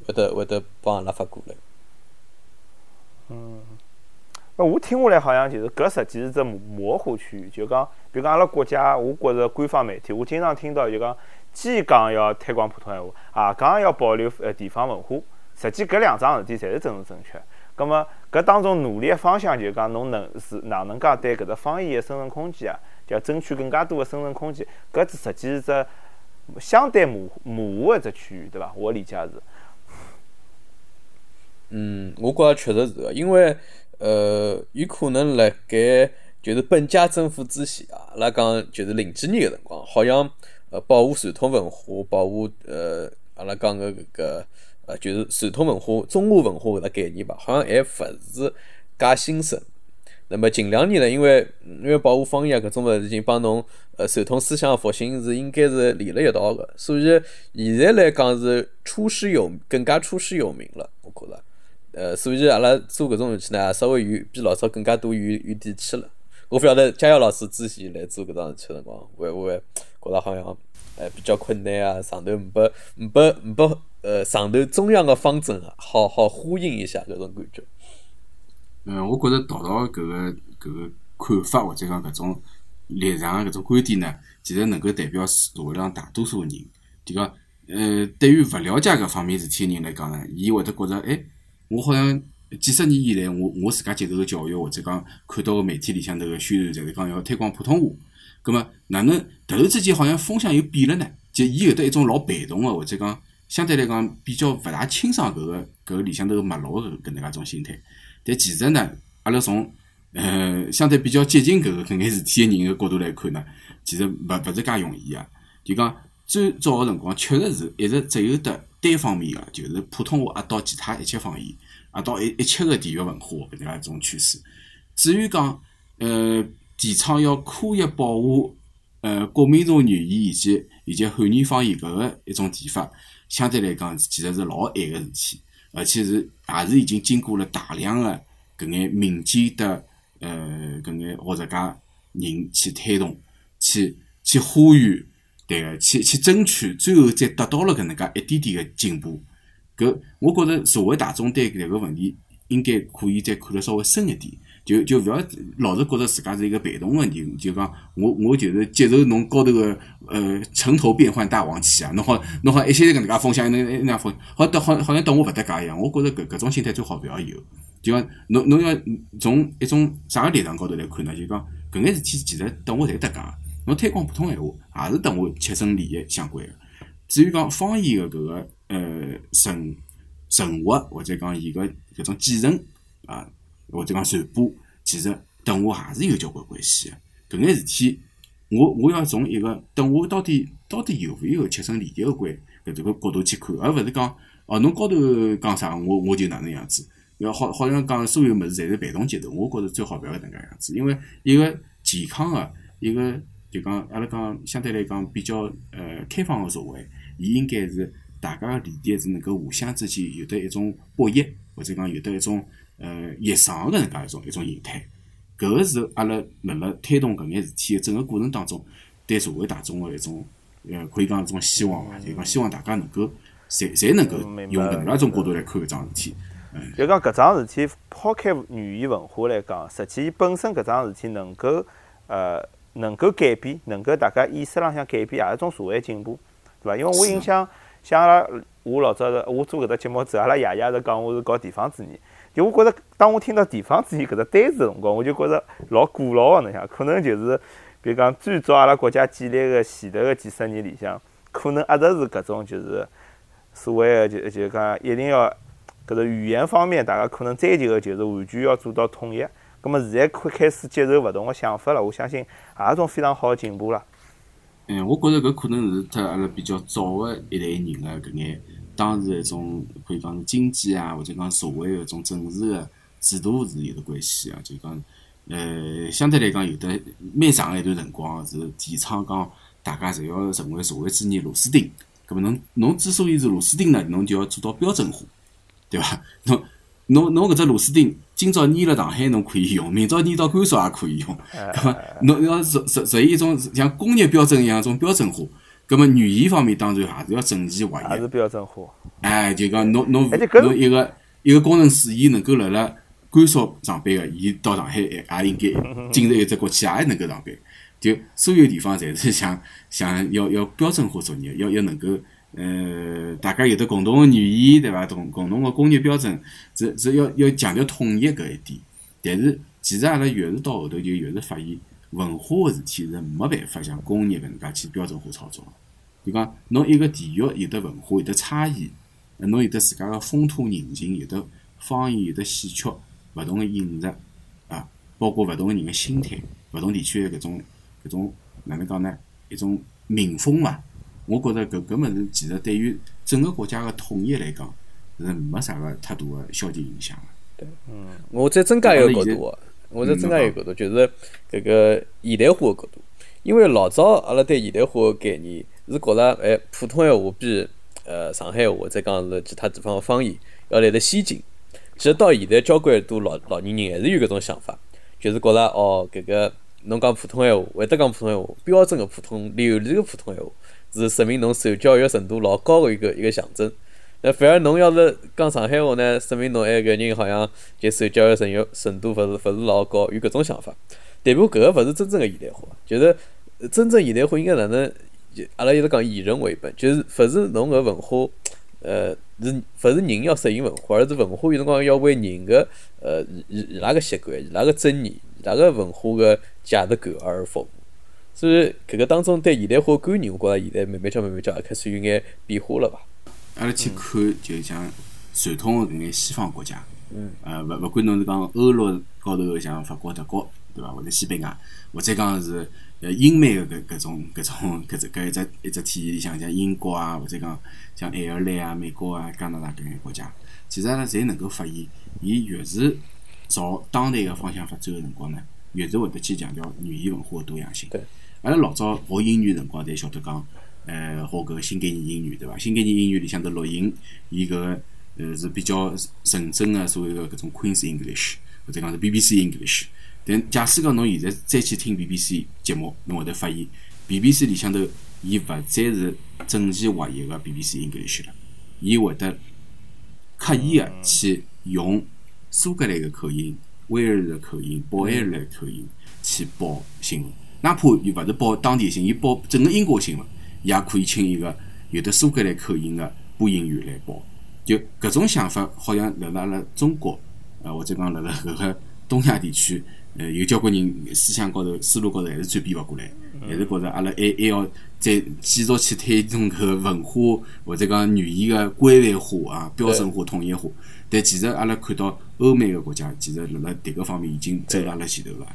Speaker 3: 会得会得帮阿拉发过来。
Speaker 4: 嗯那我听下来好像就是搿实际是只模糊区域，就讲，比如讲阿拉国家，我觉着官方媒体，我经常听到就讲，既讲要推广普通闲话，也讲要保留呃地方文化，实际搿两桩事体侪是政治正确。葛么搿当中努力个方向就是讲，侬能是哪能介对搿只方言个生存空间啊，就要争取更加多个生存空间，搿只实际是只相对模模糊个只区域，对伐？我理解是。
Speaker 3: 嗯，我觉着确实是个，因为呃，有可能辣盖就是本届政府之前啊，阿拉讲就是零几年个辰光，好像呃保护传统文化，保护呃阿拉讲个搿个呃就是传统文化、中华文化搿个概念吧，好像还勿是介兴盛。那么近两年呢，因为因为保护方言搿种物事已经帮侬呃传统思想复兴是应该是连了一道个，所以现在来讲是出师有更加出师有名了，我觉着。呃，所以阿拉做搿种事体呢，稍微有比老早更加多有有底气了。我勿晓得佳瑶老师之前来做搿桩事体辰光，会勿会觉着好像呃比较困难啊？上头没拨没拨没拨呃上头中央个方针啊，好好呼应一下搿种感觉。
Speaker 2: 嗯，我觉着达到搿个搿个看法或者讲搿种立场搿种观点呢，其实能够代表社会上大多数人。就讲，呃，对于勿了解搿方面事体个人来讲呢，伊会得觉着，哎，我好像几十年以来，我我自家接受个教育，或者讲看到个媒体里向头个宣传，侪是讲要推广普通话。葛末哪能突然之间好像风向又变了呢？就伊有得一种老被动个，或者讲相对来讲比较勿大清爽搿个搿个里向头个脉络个搿能介种心态。但其实呢，阿拉从呃相对比较接近搿个搿眼事体个人个角度来看呢，其实勿勿是介容易啊。就讲最早个辰光，确实是一直只有得单方面个，就是普通话压倒其他一切方言，压倒一一切个地域文化搿能介一种趋势。至于讲呃提倡要科学保护呃国民族语言以及以及汉语方言搿个一种提法，相对来讲其实是老晚个事体，而且是也是已经经过了大量个搿眼民间的呃搿眼学者家人去推动，去去呼吁，对个，去去争取，最后再得到了搿能介一点点个进步。搿我觉着社会大众对搿个问题应该可以再看得稍微深一点，就就勿要老是觉着自家是一个被动个人，就讲我我就是接受侬高头个呃城头变幻大王旗啊，侬好侬好一些搿能介风向，那那那样风，好像好好像当我勿搭界一样。我觉着搿搿种心态最好勿要有。就讲侬侬要从一种啥个立场高头来看呢？就讲搿眼事体其实等我侪搭界。侬推广普通闲话，也是等我切身利益相关个。至于讲方言个搿个呃存存活，或者讲伊个搿种继承啊，或者讲传播，其实等我也是有交关关系个。搿眼事体，我我要从一个等我到底到底有勿有切身利益个关搿这个角度去看，而勿是讲哦侬高头讲啥，我我就哪能样子。要好好像讲所有物事侪是被动接受，我觉着最好勿要搿能介样子，因为一个健康个一个就讲阿拉讲相对来讲比较呃开放个社会，伊应该是大家个利益是能够互相之间有得一种博弈，或者讲有得一种呃协商个搿能介一种一种形态。搿个是阿拉辣辣推动搿眼事体个整个过程当中，对社会大众个一种呃可以讲一种希望伐？就讲希望大家能够侪侪能够用搿能介一种角度来看搿桩事体。
Speaker 4: 就讲搿桩事体，抛开语言文化来讲，实际本身搿桩事体能够呃能够改变，能够大家意识浪向改变，也是一种社会进步，对伐？因为我印象像阿拉我老早是，我做搿只节目之后，阿拉爷爷是讲我是搞地方主义，就我觉着当我听到地方主义搿只单词个辰光，我就觉着老古老个，侬想，可能就是比如讲最早阿拉国家建立个前头个几十年里向，可能一直是搿种就是所谓个就就讲一定要。搿个语言方面，大家可能追求个就是完全要做到统一。葛末现在开开始接受勿同个想法了，我相信也是种非常好个进步了。
Speaker 2: 嗯，我觉着搿可能是脱阿拉比较早个一代人个搿眼当时一种可以讲是经济啊，或者讲社会个一种政治个制度是有得关系啊。就讲呃，相对来讲有的蛮长一段辰光是提倡讲大家侪要成为社会主义螺丝钉。葛末侬侬之所以是螺丝钉呢，侬就要做到标准化。对伐？侬侬侬搿只螺丝钉，今朝捏辣上海侬可以用，明朝捏到甘肃也可以用。搿么侬要实实实现一种像工业标准一样一种标准化。搿么语言方面当然还是要整齐划一。
Speaker 4: 还是标准化。
Speaker 2: 哎，就讲侬侬侬一个一个工程师，伊能够辣辣甘肃上班个，伊到上海也也应该 进入一只国企也能够上班。就所有地方侪是想 想要要标准化作业，要要能够。呃，大家有的共同个语言，对伐？同共同个工业标准是是要要强调统一搿一点。但是，其实阿拉越是到后头，就越是发现文化个事体是没办法像工业搿能介去标准化操作个。就讲侬一个地域有得文化有得差异，侬有得自家个风土人情，有得方言，有得戏曲，勿同个饮食啊，包括勿同个人个心态，勿同地区个搿种搿种哪能讲呢？一种民风伐？我觉着搿搿物事其实对于整个国家个统一来讲是没啥个太大个消极影响个。
Speaker 3: 对，嗯，我再增加一个角度，我是增加一个角度，就是搿个现代化个角度。因为老早阿拉对现代化个概念是觉着，哎，普通闲话比呃上海话再讲是其他地方个方言要来得先进。其实到现在，交关多老老年人还是有搿种想法，就是觉着哦，搿个侬讲普通闲话，会得讲普通闲话，标准个普通流利个普通闲话。是说明侬受教育程度老高个一个一个象征。那反而侬要是讲上海话呢，说明侬埃个人好像就受教育程度程度勿是勿是老高，有搿种想法。代表搿个勿是真正个现代化，就是真正现代化应该哪能？阿拉一直讲以人为本，就是勿是侬搿文化，呃，是勿是人要适应文化，而是文化有辰光要为人个呃伊伊拉个习惯、伊拉个尊严、伊拉个文化个价值观而服务。所以搿个当中对现代化观念，我觉着现在慢慢叫慢慢叫也开始有眼变化了伐？
Speaker 2: 阿拉去看，就像传统个搿眼西方国家，嗯，呃，勿勿管侬是讲欧陆高头像法国、德国，对伐？或者西班牙，或者讲是。呃，英美个搿搿种搿种 搿只搿一只一只体系里向，像英国啊，或者讲像爱尔兰啊、美国啊、加拿大搿眼国家，其实阿拉侪能够发现，伊越是朝当代个方向发展个辰光呢，越是会得去强调语言文化个多样性。
Speaker 3: 对，
Speaker 2: 阿拉老早学英语辰光，侪晓得讲，呃，学搿个新概念英语，对伐？新概念英语里向头录音，伊搿个呃是比较纯正个所谓个搿种 Queen's English，或者讲是 BBC English。但假使讲侬现在再去听 BBC 节目，侬会得发现 BBC 里向头，伊勿再是整齐划一个 BBC English 了，伊会得刻意个去用苏格兰个口音、威尔士个口音、北爱尔兰口音去报新闻，哪怕伊勿是报当地新闻，伊报整个英国新闻，也可以请一个有的苏格兰口音的播音员来报。就搿种想法，好像辣辣阿拉中国，呃，或者讲辣辣搿个东亚地区。呃，有交关人思想高头、思路高头还是转变勿过来，还是觉着阿拉还还要再继续去推动搿个文化或者讲语言个规范化啊、标准化、统一化。但其实阿拉看到欧美个国家，其实辣辣迭个方面已经走辣阿拉前头了。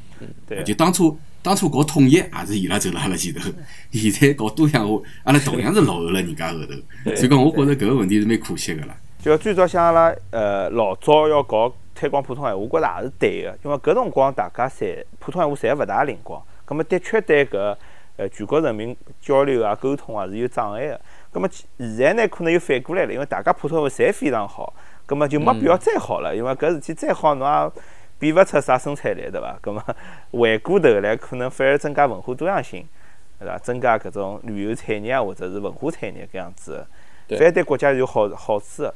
Speaker 4: 对，
Speaker 2: 就当初当初搞统一也是伊拉走辣阿拉前头，现在搞多样化，阿拉同样是落后了人家后头。所以讲，我觉着搿个问题是蛮可惜个啦。
Speaker 4: 就最早像阿拉呃老早要搞。推广普通话，我觉着也是对个，因为搿辰光大家侪普通话侪勿大灵光，葛末的确对搿呃全国人民交流啊、沟通啊是有障碍个。葛末现在呢，可能又反过来了，因为大家普通话侪非常好，葛末就没必要再好了，因为搿事体再好，侬也变勿出啥生产力，对伐？葛 末回过头来，可能反而增加文化多样性，对伐？增加搿种旅游产业啊，或者是文化产业搿样子，反而对国家有好好处个。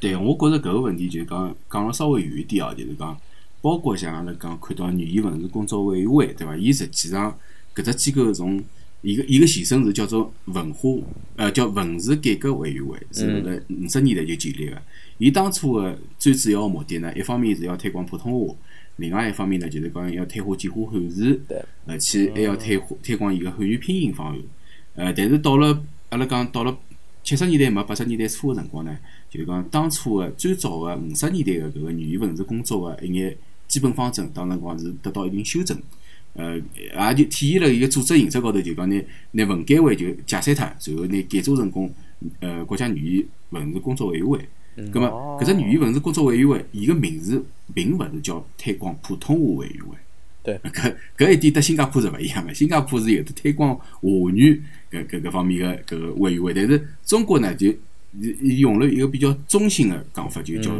Speaker 2: 对，我觉着搿个问题就讲讲了稍微远一点哦，就是讲，包括像阿拉讲看到语言文字工作委员会，对伐？伊实际上搿只机构从一个一个前身是叫做文化，呃，叫文字改革委员会，是辣五十年代就建立个。伊当初个最主要个目的呢，一方面是要推广普通话，另外一方面呢，就是讲要推广简化汉字，而且还要推推广伊个汉语拼音方案。呃，但是到了阿拉讲到了七十年代末八十年代初个辰光呢。就是讲当初个最早个五十年代个搿个语言文字工作个一眼基本方针，当辰光是得到一定修正，呃，也就体现了伊个组织形式高头，就讲拿拿文改委就解散脱，然后拿改组成功，呃，国家语言文字工作委员会。咁么，搿只语言文字工作委员会，伊个名字并勿是叫推广普通话委员会。
Speaker 3: 对。
Speaker 2: 搿搿一点搭新加坡是勿一样个，新加坡是有的推广华语搿搿搿方面个搿个委员会，但是中国呢就。伊用了一个比较中性的讲法，就叫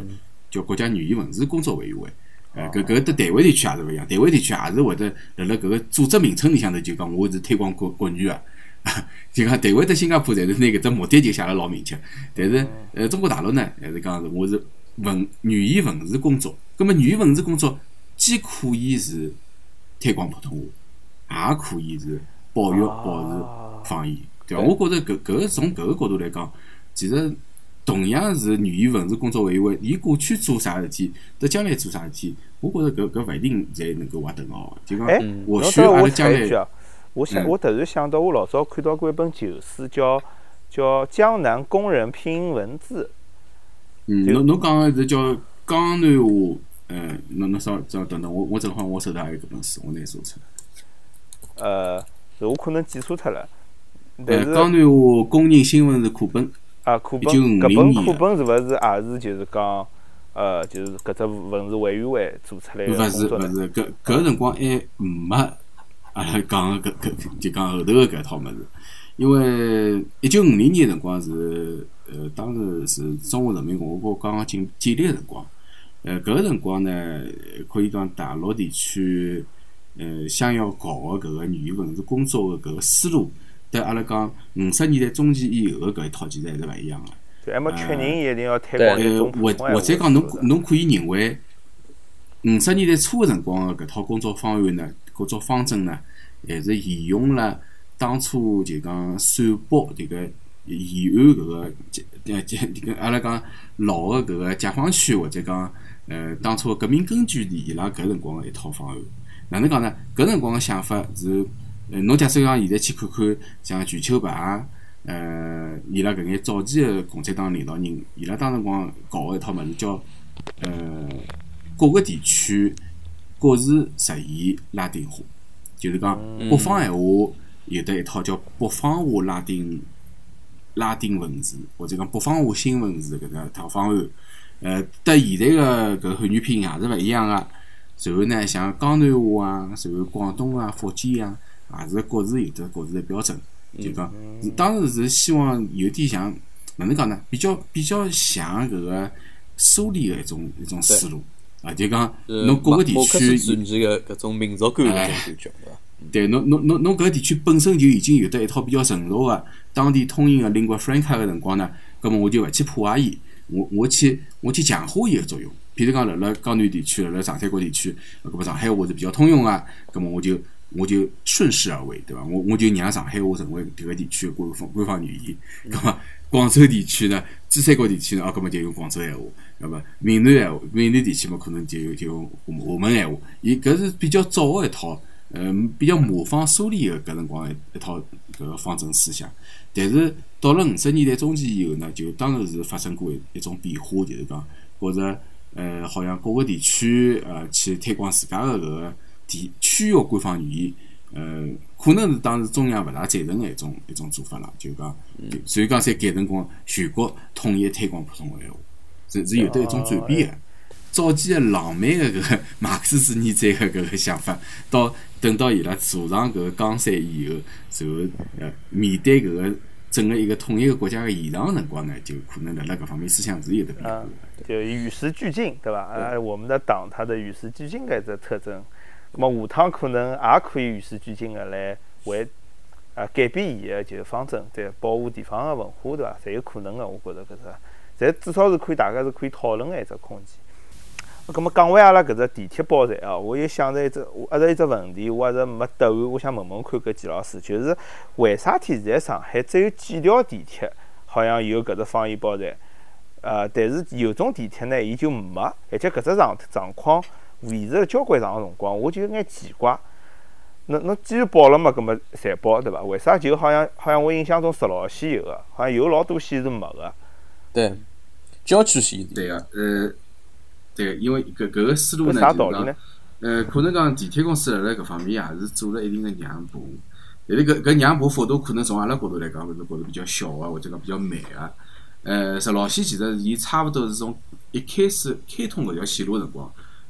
Speaker 2: 叫国家语言文字工作委员会。呃，搿搿搭台湾地区也是勿一样，台湾地区也是会得辣辣搿个组织名称里向头就讲我是推广国国语啊。就讲台湾搭新加坡侪是拿搿只目的就写了老明确。但是呃，中国大陆呢还是讲是我是文语言文字工作。葛末语言文字工作既可以是推广普通话，也可以是保育保持方言，对伐？我觉着搿搿从搿个角度来讲。其实同样是语言文字工作委员会，伊过去做啥事体，到将来做啥事体，我觉着搿搿勿一定侪能够划等号。就讲，或许阿拉将来，
Speaker 4: 我想我突然想到，我老早看到过一本旧书，叫叫《江南工人拼音文字》。
Speaker 2: 嗯，侬侬讲个是叫江南话，嗯，侬侬稍稍等等，我我正好我手头还有搿本书，我拿做出
Speaker 4: 来。呃，我可能记错脱了。
Speaker 2: 呃，江南话工人新闻是课本。
Speaker 4: 啊，课本搿本课本是勿是也是就是讲，呃，就是搿只文字委员会做出来个
Speaker 2: 勿是勿是，搿搿辰光还没阿拉讲搿搿就讲后头个搿套物事，因为一九五零年辰光是呃，当时是中华人民共和国刚刚建建立个辰光，呃，搿个辰光呢，可以讲大陆地区呃想要搞个搿个语言文字工作的搿个思路。对阿拉讲，五十年代中期以后个搿一套其实还是勿一样个。
Speaker 4: 对，还没确认一定要推广
Speaker 2: 或或者讲，侬侬可以认为，五十年代初个辰光个搿套工作方案呢，工作方针呢，还是沿用了当初就讲陕北迭个延安搿个呃这这个阿拉讲老个搿个解放区或者讲呃当初革命根据地伊拉搿辰光个一套方案。哪能讲呢？搿辰光个想法是，呃，侬假使讲现在去看看像瞿秋白啊，呃，伊拉搿眼早期个共产党领导人，伊拉当辰光搞个一套物事叫呃各个地区各自实现拉丁化，就是讲北方闲话有得一套叫北方话拉丁拉丁文字，或者讲北方话新文字搿个套方案。呃，搭现在个搿汉语拼音也是勿一样个。然后呢，像江南话啊，然后广东啊、福建啊，也是各自有得各自的标准。就讲，当时是希望有点像哪能讲呢？比较比较像搿个梳理的一种一种思路啊。就讲，侬各个地区
Speaker 3: 传奇个搿种民族感搿种感觉，对
Speaker 2: 侬侬侬侬搿个地区本身就已经有得一套比较成熟个当地通用个 lingua franca 个辰光呢，葛末我就勿去破坏伊，我我去我去强化伊个作用。譬如讲，辣辣江南地区，辣辣长三角地区，搿么上海话是比较通用个，葛末我就我就顺势而为，对伐？我我就让上海话成为迭个地区个官方官方语言。搿么广州地区呢，珠三角地区呢，哦，搿么就用广州闲话。那么闽南闲话，闽南地区嘛，可能就就用厦门闲话。伊搿是比较早个一套，嗯，比较模仿苏联个搿辰光一套搿个方针思想。但是到了五十年代中期以后呢，就当然是发生过一种变化，就是讲觉着。呃，好像各个地区呃去推广自家个搿个地区域官方语言，呃，可能是当时中央勿大赞成个一种一种做法啦，就讲，所以讲才改成讲全国统一推广普通话是是有得一种转变个。早期个浪漫个搿个马克思主义者个搿个想法，到等到伊拉坐上搿个江山以后，然后呃面对搿个。整个一个统一个国家个现状辰光呢，就可能辣辣搿方面思想是有得变化
Speaker 4: 就与时俱进，对吧？啊，我们的党它的与时俱进的这特征，那么下趟可能也可以与时俱进的来为啊改变伊个就是方针，对保护地方个文化，对伐？侪有可能个，我觉着搿只，侪至少是可以大家是可以讨论个一只空间。咁么讲回阿拉搿只地铁报站哦，我又想着一只，我一直一只问题，我一直没答案，我想问问看搿季老师，就是为啥体现在上海只有几条地铁好像有搿只方言报站，呃，但是有种地铁呢，伊就没，而且搿只状状况维持了交关长个辰光，我就有眼奇怪。侬侬既然报了嘛，搿么侪报对伐？为啥就好像好像我印象中十号线有个，好像有老多线是没个。
Speaker 3: 对，郊区线
Speaker 2: 对个，呃。对，因为搿搿个思路呢，就是讲，呃，可能讲地铁公司辣辣搿方面也是做了一定个让步，但是搿搿让步幅度可能从阿拉角度来讲，是觉着比较小啊，或者讲比较慢个。呃，十号线其实伊差勿多是从一开始开通搿条线路辰光，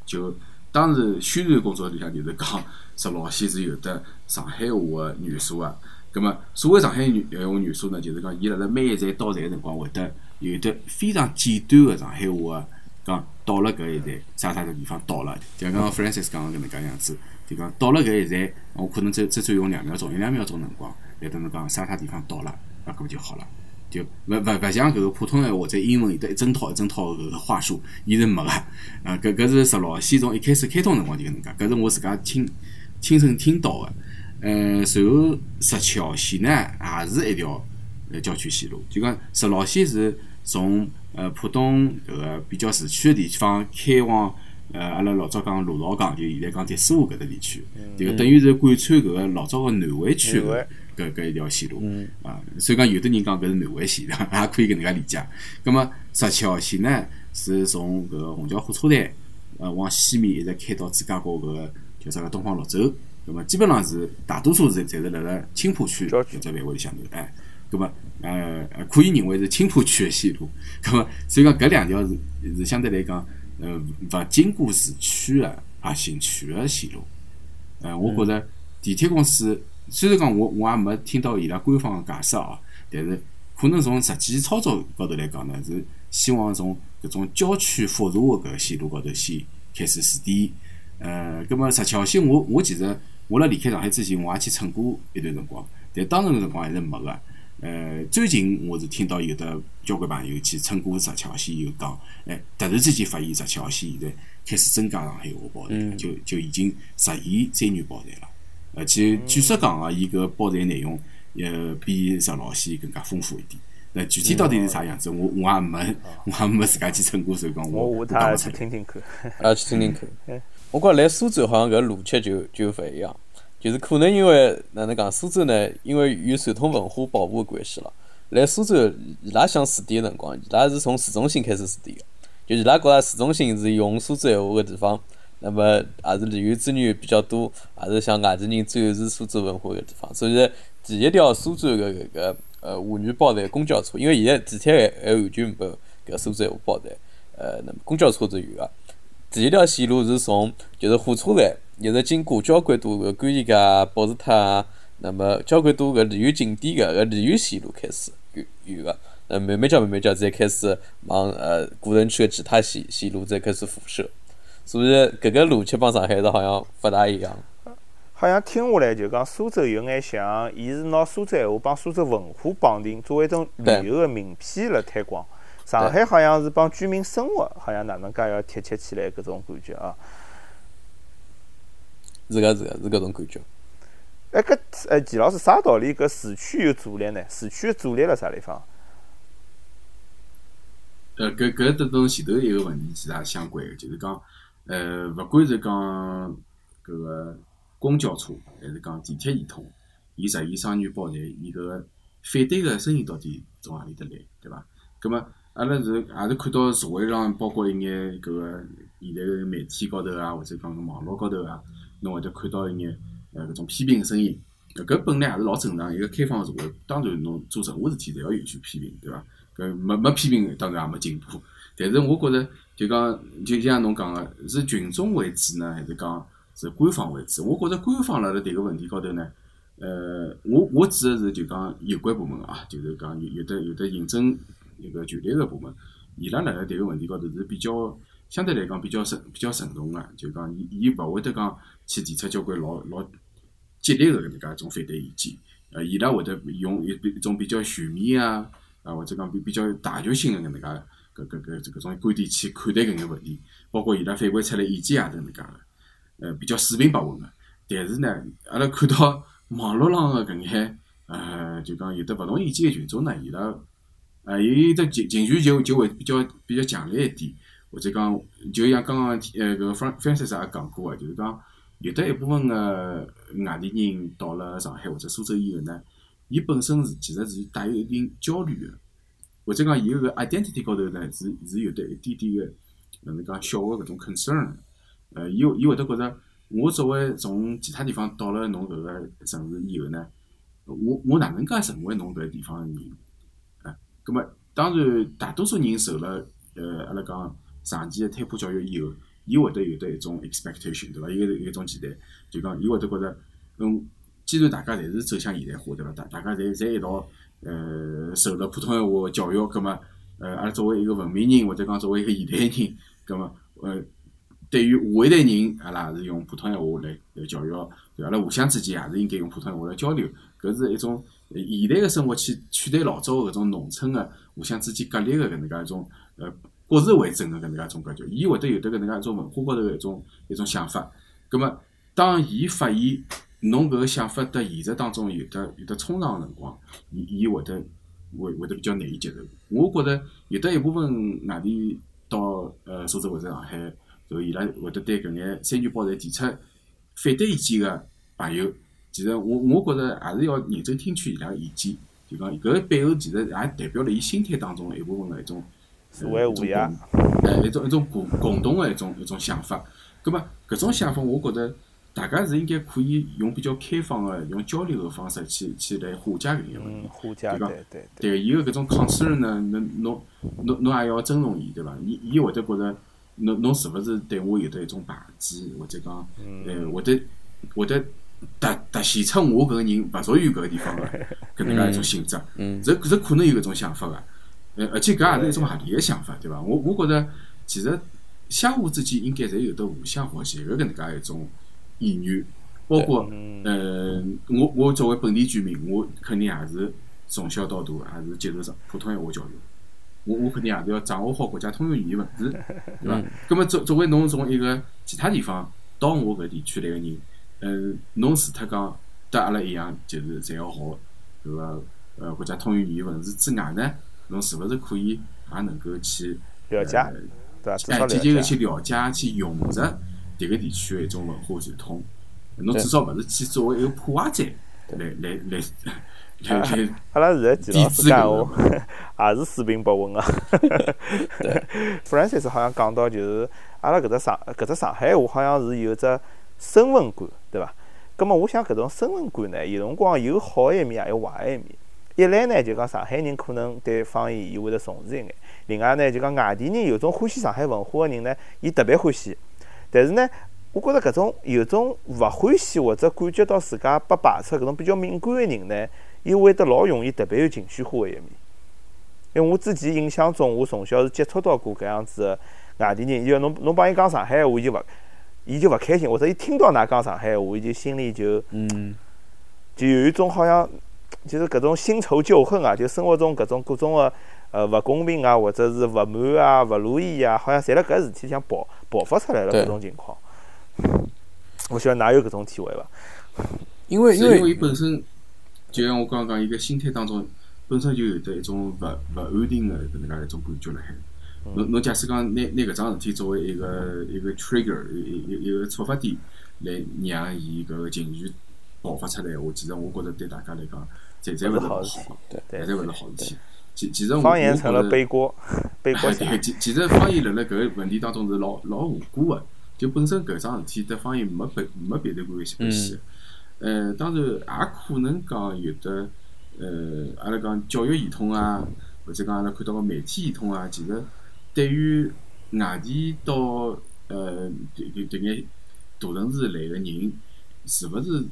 Speaker 2: 就当时宣传工作里向就是讲十老线是有的上海话个元素啊。葛末所谓上海语话元素呢，就是讲伊辣辣每一站到站个辰光会得有得非常简短个上海话个。讲到了搿一站，啥啥个地方到了，就像刚刚 Francis 讲个搿能介样子，就讲到了搿一站，我可能只只占用两秒钟，一两秒钟辰光，来等侬讲啥啥地方到了，那搿就好了，就勿勿勿像搿个普通闲话者英文有得一整套一整套搿个话术，伊是没个，啊搿搿是十老线从一开始开通辰光就搿能介，搿是我自家亲亲身听到个，呃，随后十七号线呢也是一条呃郊区线路，就讲十老线是从。呃，浦东搿个比较市区个地方开往呃，阿拉老早讲罗道港，就现在讲迪斯湖搿搭地区，迭个等于是贯穿搿个老早个南汇区个搿搿一条线路啊。所以讲，有的人讲搿是南环线，也可以搿能介理解。葛末石桥线呢，是从搿个虹桥火车站呃往西面一直开到珠江口搿个叫啥个东方绿洲。葛末基本上是大多数是侪是辣辣青浦区搿只范围里向头，哎。葛末呃可以认为是青浦区个线路，葛末所以讲搿两条是是相对来讲，呃勿经过市区个核心区个线路。呃，我觉着地铁公司虽然讲我我也没听到伊拉官方个解释哦，但是可能从实际操作高头来讲呢，是希望从搿种郊区复杂个搿个线路高头先开始试点。呃，葛末石桥线我我其实我辣离开上海之前我也去乘过一段辰光，但当时个辰光还是没个。呃，最近我是听到有的交关朋友去乘过石桥线，又讲，哎，突然之间发现石桥线现在开始增加上海话报站，就就已经实现三元报站了。而且据说讲啊，伊搿报站内容，呃，比石老线更加丰富一点。那具体到底是啥样子，我我也没，我也没自家去乘过，所以讲
Speaker 4: 我
Speaker 2: 下趟
Speaker 4: 去听听看，
Speaker 3: 啊，去听听看。我觉来苏州好像搿路线就就勿一样。就是可能因为哪能讲，苏州呢？因为与传统文化保护的关系了。来苏州，伊拉想试点的辰光，伊拉是从市中心开始试点的。就伊拉觉着市中心是用苏州闲话个地方，那么也是旅游资源比较多，也是向外地人展示苏州文化的地方。所以第一条苏州的搿个呃沪语报站公交车，因为现在地铁还还完全没搿苏州闲话报站，呃，那么公交车是有个。第一条线路是从就是火车站。一直经过交关多个观音街、宝石塔，那么交关多个旅游景点个个旅游线路开始有有个，呃，慢慢叫慢慢叫，再开始往呃古城区个其他线线路再开始辐射，所以搿个逻辑帮上海是好像勿大一样。
Speaker 4: 好像听下来就讲苏州有眼像，伊是拿苏州闲话帮苏州文化绑定，作为一种旅游个名片辣推广。上海好像是帮居民生活，好像哪能介要贴切起来搿种感觉啊。
Speaker 3: 是个是个是搿种感觉。
Speaker 4: 哎，搿哎，钱老师啥道理？搿市区有阻力呢？市区阻力辣啥地方？
Speaker 2: 呃，搿搿得同前头一个问题其实也相关个，就是讲，呃，勿管是讲搿个公交车还是讲地铁系统，伊实现双元报站，伊搿个反对个声音到底从何里搭来，对伐？葛末阿拉是也是看到社会上，包括一眼搿个现在个媒体高头啊，或者讲网络高头啊。侬会得看到一眼呃搿种批评个声音，搿本来也是老正常，一个开放个社会，当然侬做任何事体侪要允许批评，对伐？搿没没批评，当然也没进步。但是我觉着，就讲就像侬讲个，是群众为主呢，还是讲是官方为主？我觉着官方辣辣迭个问题高头呢，呃，我我指个是就讲有关部门啊，就是讲有有的有的行政一个权力个部门，伊拉辣辣迭个问题高头是比较相对来讲比较慎比较慎重个，就讲伊伊勿会得讲。去提出交关老老激烈个搿能介一种反对意见，呃，伊拉会得用一一种比较全面啊，啊或者讲比比较大局性个搿能介搿搿搿搿种观点去看待搿眼问题，包括伊拉反馈出来意见也是搿能介个，呃，比较四平八稳个。但是呢，阿拉看到网络上个搿眼，呃，就讲有的勿同意见个群众呢，伊拉，呃，有有的情情绪就就会比较比较强烈一点，或者讲，就像刚刚呃搿 Francis 也讲过个，就是讲。有的一部分个外地人到了上海或者苏州以后呢，伊本身是其实是带有一定焦虑个，或者讲伊个 identity 高头呢是是有得一点点个，哪能讲小个搿种 concern，呃，伊伊会得觉着，我作为从其他地方到了侬搿个城市以后呢，我我哪能介成为侬搿地方个人？啊，葛末当然大多数人受了呃阿拉讲长期个推普教育以后。伊会得有得一种 expectation，对伐？有有一种期待，就讲伊会得觉着，嗯，既然大家侪是走向现代化，对伐？大大家侪侪一道，呃，受了普通闲话教育，葛末，呃，阿拉作为一个文明人，或者讲作为一个现代人，葛末，呃，对于下一代人，阿拉也是用普通闲话来来教育，对阿拉互相之间也是应该用普通闲话来交流，搿是一种现代个生活去取代老早个搿种农村个互相之间隔离个搿能介一种，呃。各自为政个搿能介一种感觉，伊会得有得搿能介一种文化高头个一种一种想法。葛末当伊发现侬搿个想法在现实当中有得有得冲撞个辰光，伊伊会得会会得比较难以接受。我觉着有得一部分外地到呃苏州或者上海，就伊拉会得对搿眼三元报站提出反对意见个朋友，其实我我觉着还是要认真听取伊拉个意见。就讲搿个背后其实也代表了伊心态当中一部分个一种。
Speaker 4: 社会无压，
Speaker 2: 哎，一种一种共共同个一种一种想法。葛末搿种想法，我觉着大家是应该可以用比较开放的、用交流的方式去去来化解搿个问题。
Speaker 4: 化解，对对
Speaker 2: 对。伊个搿种 concern 呢，侬侬侬侬也要尊重伊，对伐？伊伊会得觉着侬侬是勿是对我有得一种排挤，或者讲，呃，会得会得凸凸显出我搿个人勿属于搿个地方个 搿能介一种性质。嗯。这这可能有搿种想法个。呃，而且搿也是一种合理个想法，对伐？我我觉着，其实相互之间应该侪有得互相学习个搿能介一种意愿，包括呃，我我作为本地居民，我肯定也是从小到大也是接受上普通闲话教育。我我肯定也是要掌握好国家通用语言文字，对伐？葛么作作为侬从一个其他地方到我搿地区来个人，呃，侬除脱讲得阿拉一样，就是侪要学搿个呃国家通用语言文字之外呢，侬是勿是可以也能够去
Speaker 4: 了解
Speaker 2: 呃
Speaker 4: 对伐？
Speaker 2: 哎，积极个。去了解、去融入迭个地区个一种文化传统。侬至少勿是去作为一个破坏者来来来 来来
Speaker 4: 阿拉现在季老师讲
Speaker 2: 搿
Speaker 4: 话，也是水平不稳啊。Francis 好像讲到，就是阿拉搿只上搿只上海话，好像是有只身份感，对伐？葛么，我想搿种身份感呢，有辰光有好一面，也有坏一面。一来呢，就讲上海人可能对方言伊会得重视一眼；另外呢，就讲外地人有种欢喜上海文化个人呢，伊特别欢喜。但是呢，我觉着搿种有种勿欢喜或者感觉到自家被排斥搿种比较敏感个人呢，伊会得老容易特别有情绪化个一面。因为我之前印象中，我从小是接触到过搿样子个外地人，因为侬侬帮伊讲上海话，伊就勿伊就勿开心，或者伊听到㑚讲上海话，伊就心里就
Speaker 3: 嗯，
Speaker 4: 就有一种好像就是搿种新仇旧恨啊，就生活中搿种各种个呃勿公平啊，或者是勿满啊、勿如意啊，好像侪辣搿事体里向爆爆发出来了
Speaker 3: 对
Speaker 4: 搿种情况。我晓得㑚有搿种体会伐？
Speaker 3: 因为因
Speaker 2: 为
Speaker 3: 为
Speaker 2: 伊本身，就像我刚刚讲，伊个心态当中本身就有得一种勿勿安定个搿能介一种感觉辣海。侬侬假使讲拿拿搿桩事体作为一个一个 trigger，一一一个触发点，来让伊搿个情绪爆发出来闲话，其实我觉着对大家来讲，侪侪勿是好
Speaker 4: 事
Speaker 3: 对
Speaker 2: 侪勿是好事体。其其实我
Speaker 4: 方言成了背锅，背锅。
Speaker 2: 其其实方言辣辣搿个问题当中是老老无辜个，就本身搿桩事体对方言没必没必然关系关系的。呃，当然也可能讲有的，呃，阿拉讲教育系统啊，或者讲阿拉看到个媒体系统啊，其实对于外地到呃迭迭迭眼大城市来个人，是勿是就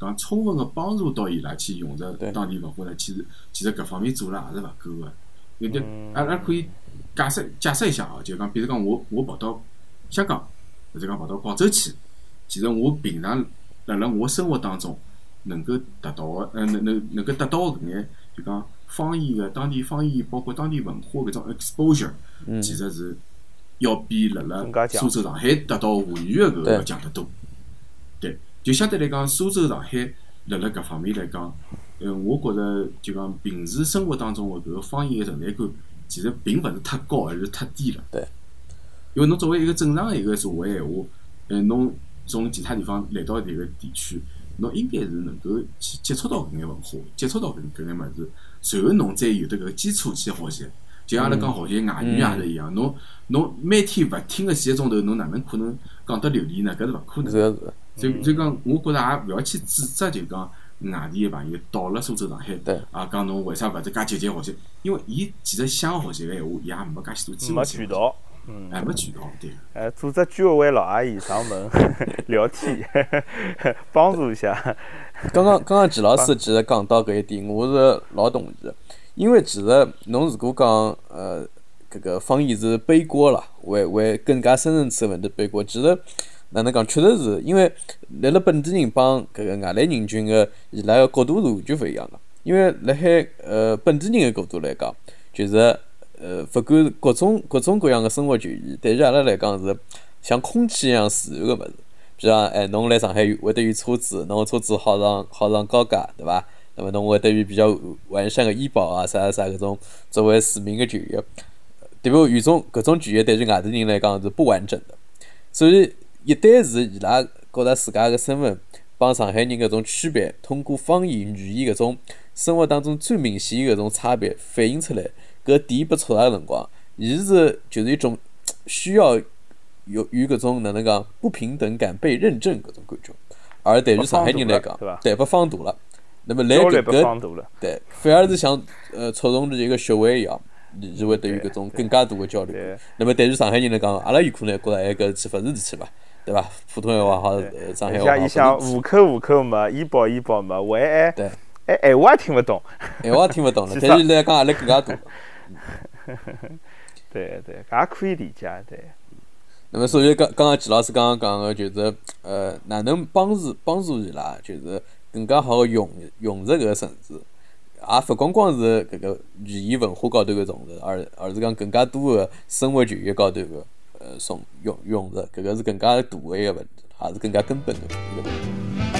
Speaker 2: 讲充分个帮助到伊拉去融入
Speaker 3: 对
Speaker 2: 当地文化呢？其实其实搿方面做了也是勿够个。有的
Speaker 4: 嗯
Speaker 2: 阿拉可以假设假设一下哦，就讲比如讲我我跑到香港或者讲跑到广州去，其实我平常辣辣我生活当中能够达到个，呃，能能能够得到搿眼就讲方言个当地方言，包括当地文化搿种 exposure，
Speaker 3: 嗯
Speaker 2: 其实是要比辣辣苏州、上海得到华语个搿个要强得多。对，就相对来讲，苏州、上海辣辣搿方面来讲，呃，我觉着就讲平时生活当中个搿个方言个存在感，其实并勿是太高，而是太低了。
Speaker 3: 对。
Speaker 2: 因为侬作为一个正常个一个社会闲话，呃，侬从其他地方来到迭个地区，侬应该是能够去接触到搿眼文化，接触到搿搿眼物事，随后侬再有得搿个基础去学习。就像阿拉讲学习外语也是一样，侬侬每天勿听个几个钟头，侬哪能可能讲得流利呢？搿是勿可能的。
Speaker 3: 是个是
Speaker 2: 所以所以讲，我觉着也勿要去指责，就讲外地个朋友到了苏州、上海
Speaker 3: 对，
Speaker 2: 啊，讲侬为啥勿是介积极学习？因为伊其实想学习个闲话，伊也没介许多机
Speaker 4: 没渠道，嗯，
Speaker 2: 还，没渠道，对个。
Speaker 4: 呃，组织居委会老阿姨上门聊天，帮助一下。
Speaker 3: 刚刚刚刚季老师其实讲到搿一点，我是老同意的。因为其实侬如果讲呃搿个方言是背锅了，为为更加深层次的问题背锅，其实哪能讲，确实是因为辣辣本地人帮搿个外来人群个伊拉个角度是完全勿一样个。因为辣海呃本地人个角度来讲，就是呃勿管各种各种各样个生活权益，对于阿拉来讲是像空气一样自然个物事。比如讲，哎，侬来上海会得有车子，侬个车子好上好上高架，对伐？那么侬会得有比较完善个医保啊，啥啥搿种作为市民个权益，对不？有种搿种权益对于外地人来讲是不完整的，所以一旦是伊拉觉着自家个身份帮上海人搿种区别，通过方言语言搿种生活当中最明显个搿种差别反映出来，搿点不出来个辰光，伊是就是一种需要有有搿种哪能讲不平等感被认证搿种感觉，而对于上海人来讲
Speaker 4: 被放大了，
Speaker 3: 对被放大了。那么来搿个。对，反而是像呃触动了一个穴位一样，你就会对于搿种更加大的焦虑。那么对于上海人来讲，阿拉有可能觉着哎搿事勿是事体吧，对伐？普通闲话好，呃上海话好，
Speaker 4: 像伊想
Speaker 3: 勿是
Speaker 4: 户口户口没，医保医保没，还还
Speaker 3: 对
Speaker 4: 哎闲话也听勿懂。
Speaker 3: 闲话听勿懂了，但是来讲压力更加大。
Speaker 4: 对对，搿也可以理解。对，
Speaker 3: 那么，所以刚刚刚季老师刚刚讲个，就是呃，哪能帮助帮助伊拉，就是更加好个融融入搿个城市，也勿光光是搿个语言文化高头个重视，而而是讲更加多个生活权益高头个呃送用用着，这个是更加大的一个问题，还是更加根本的一个问题。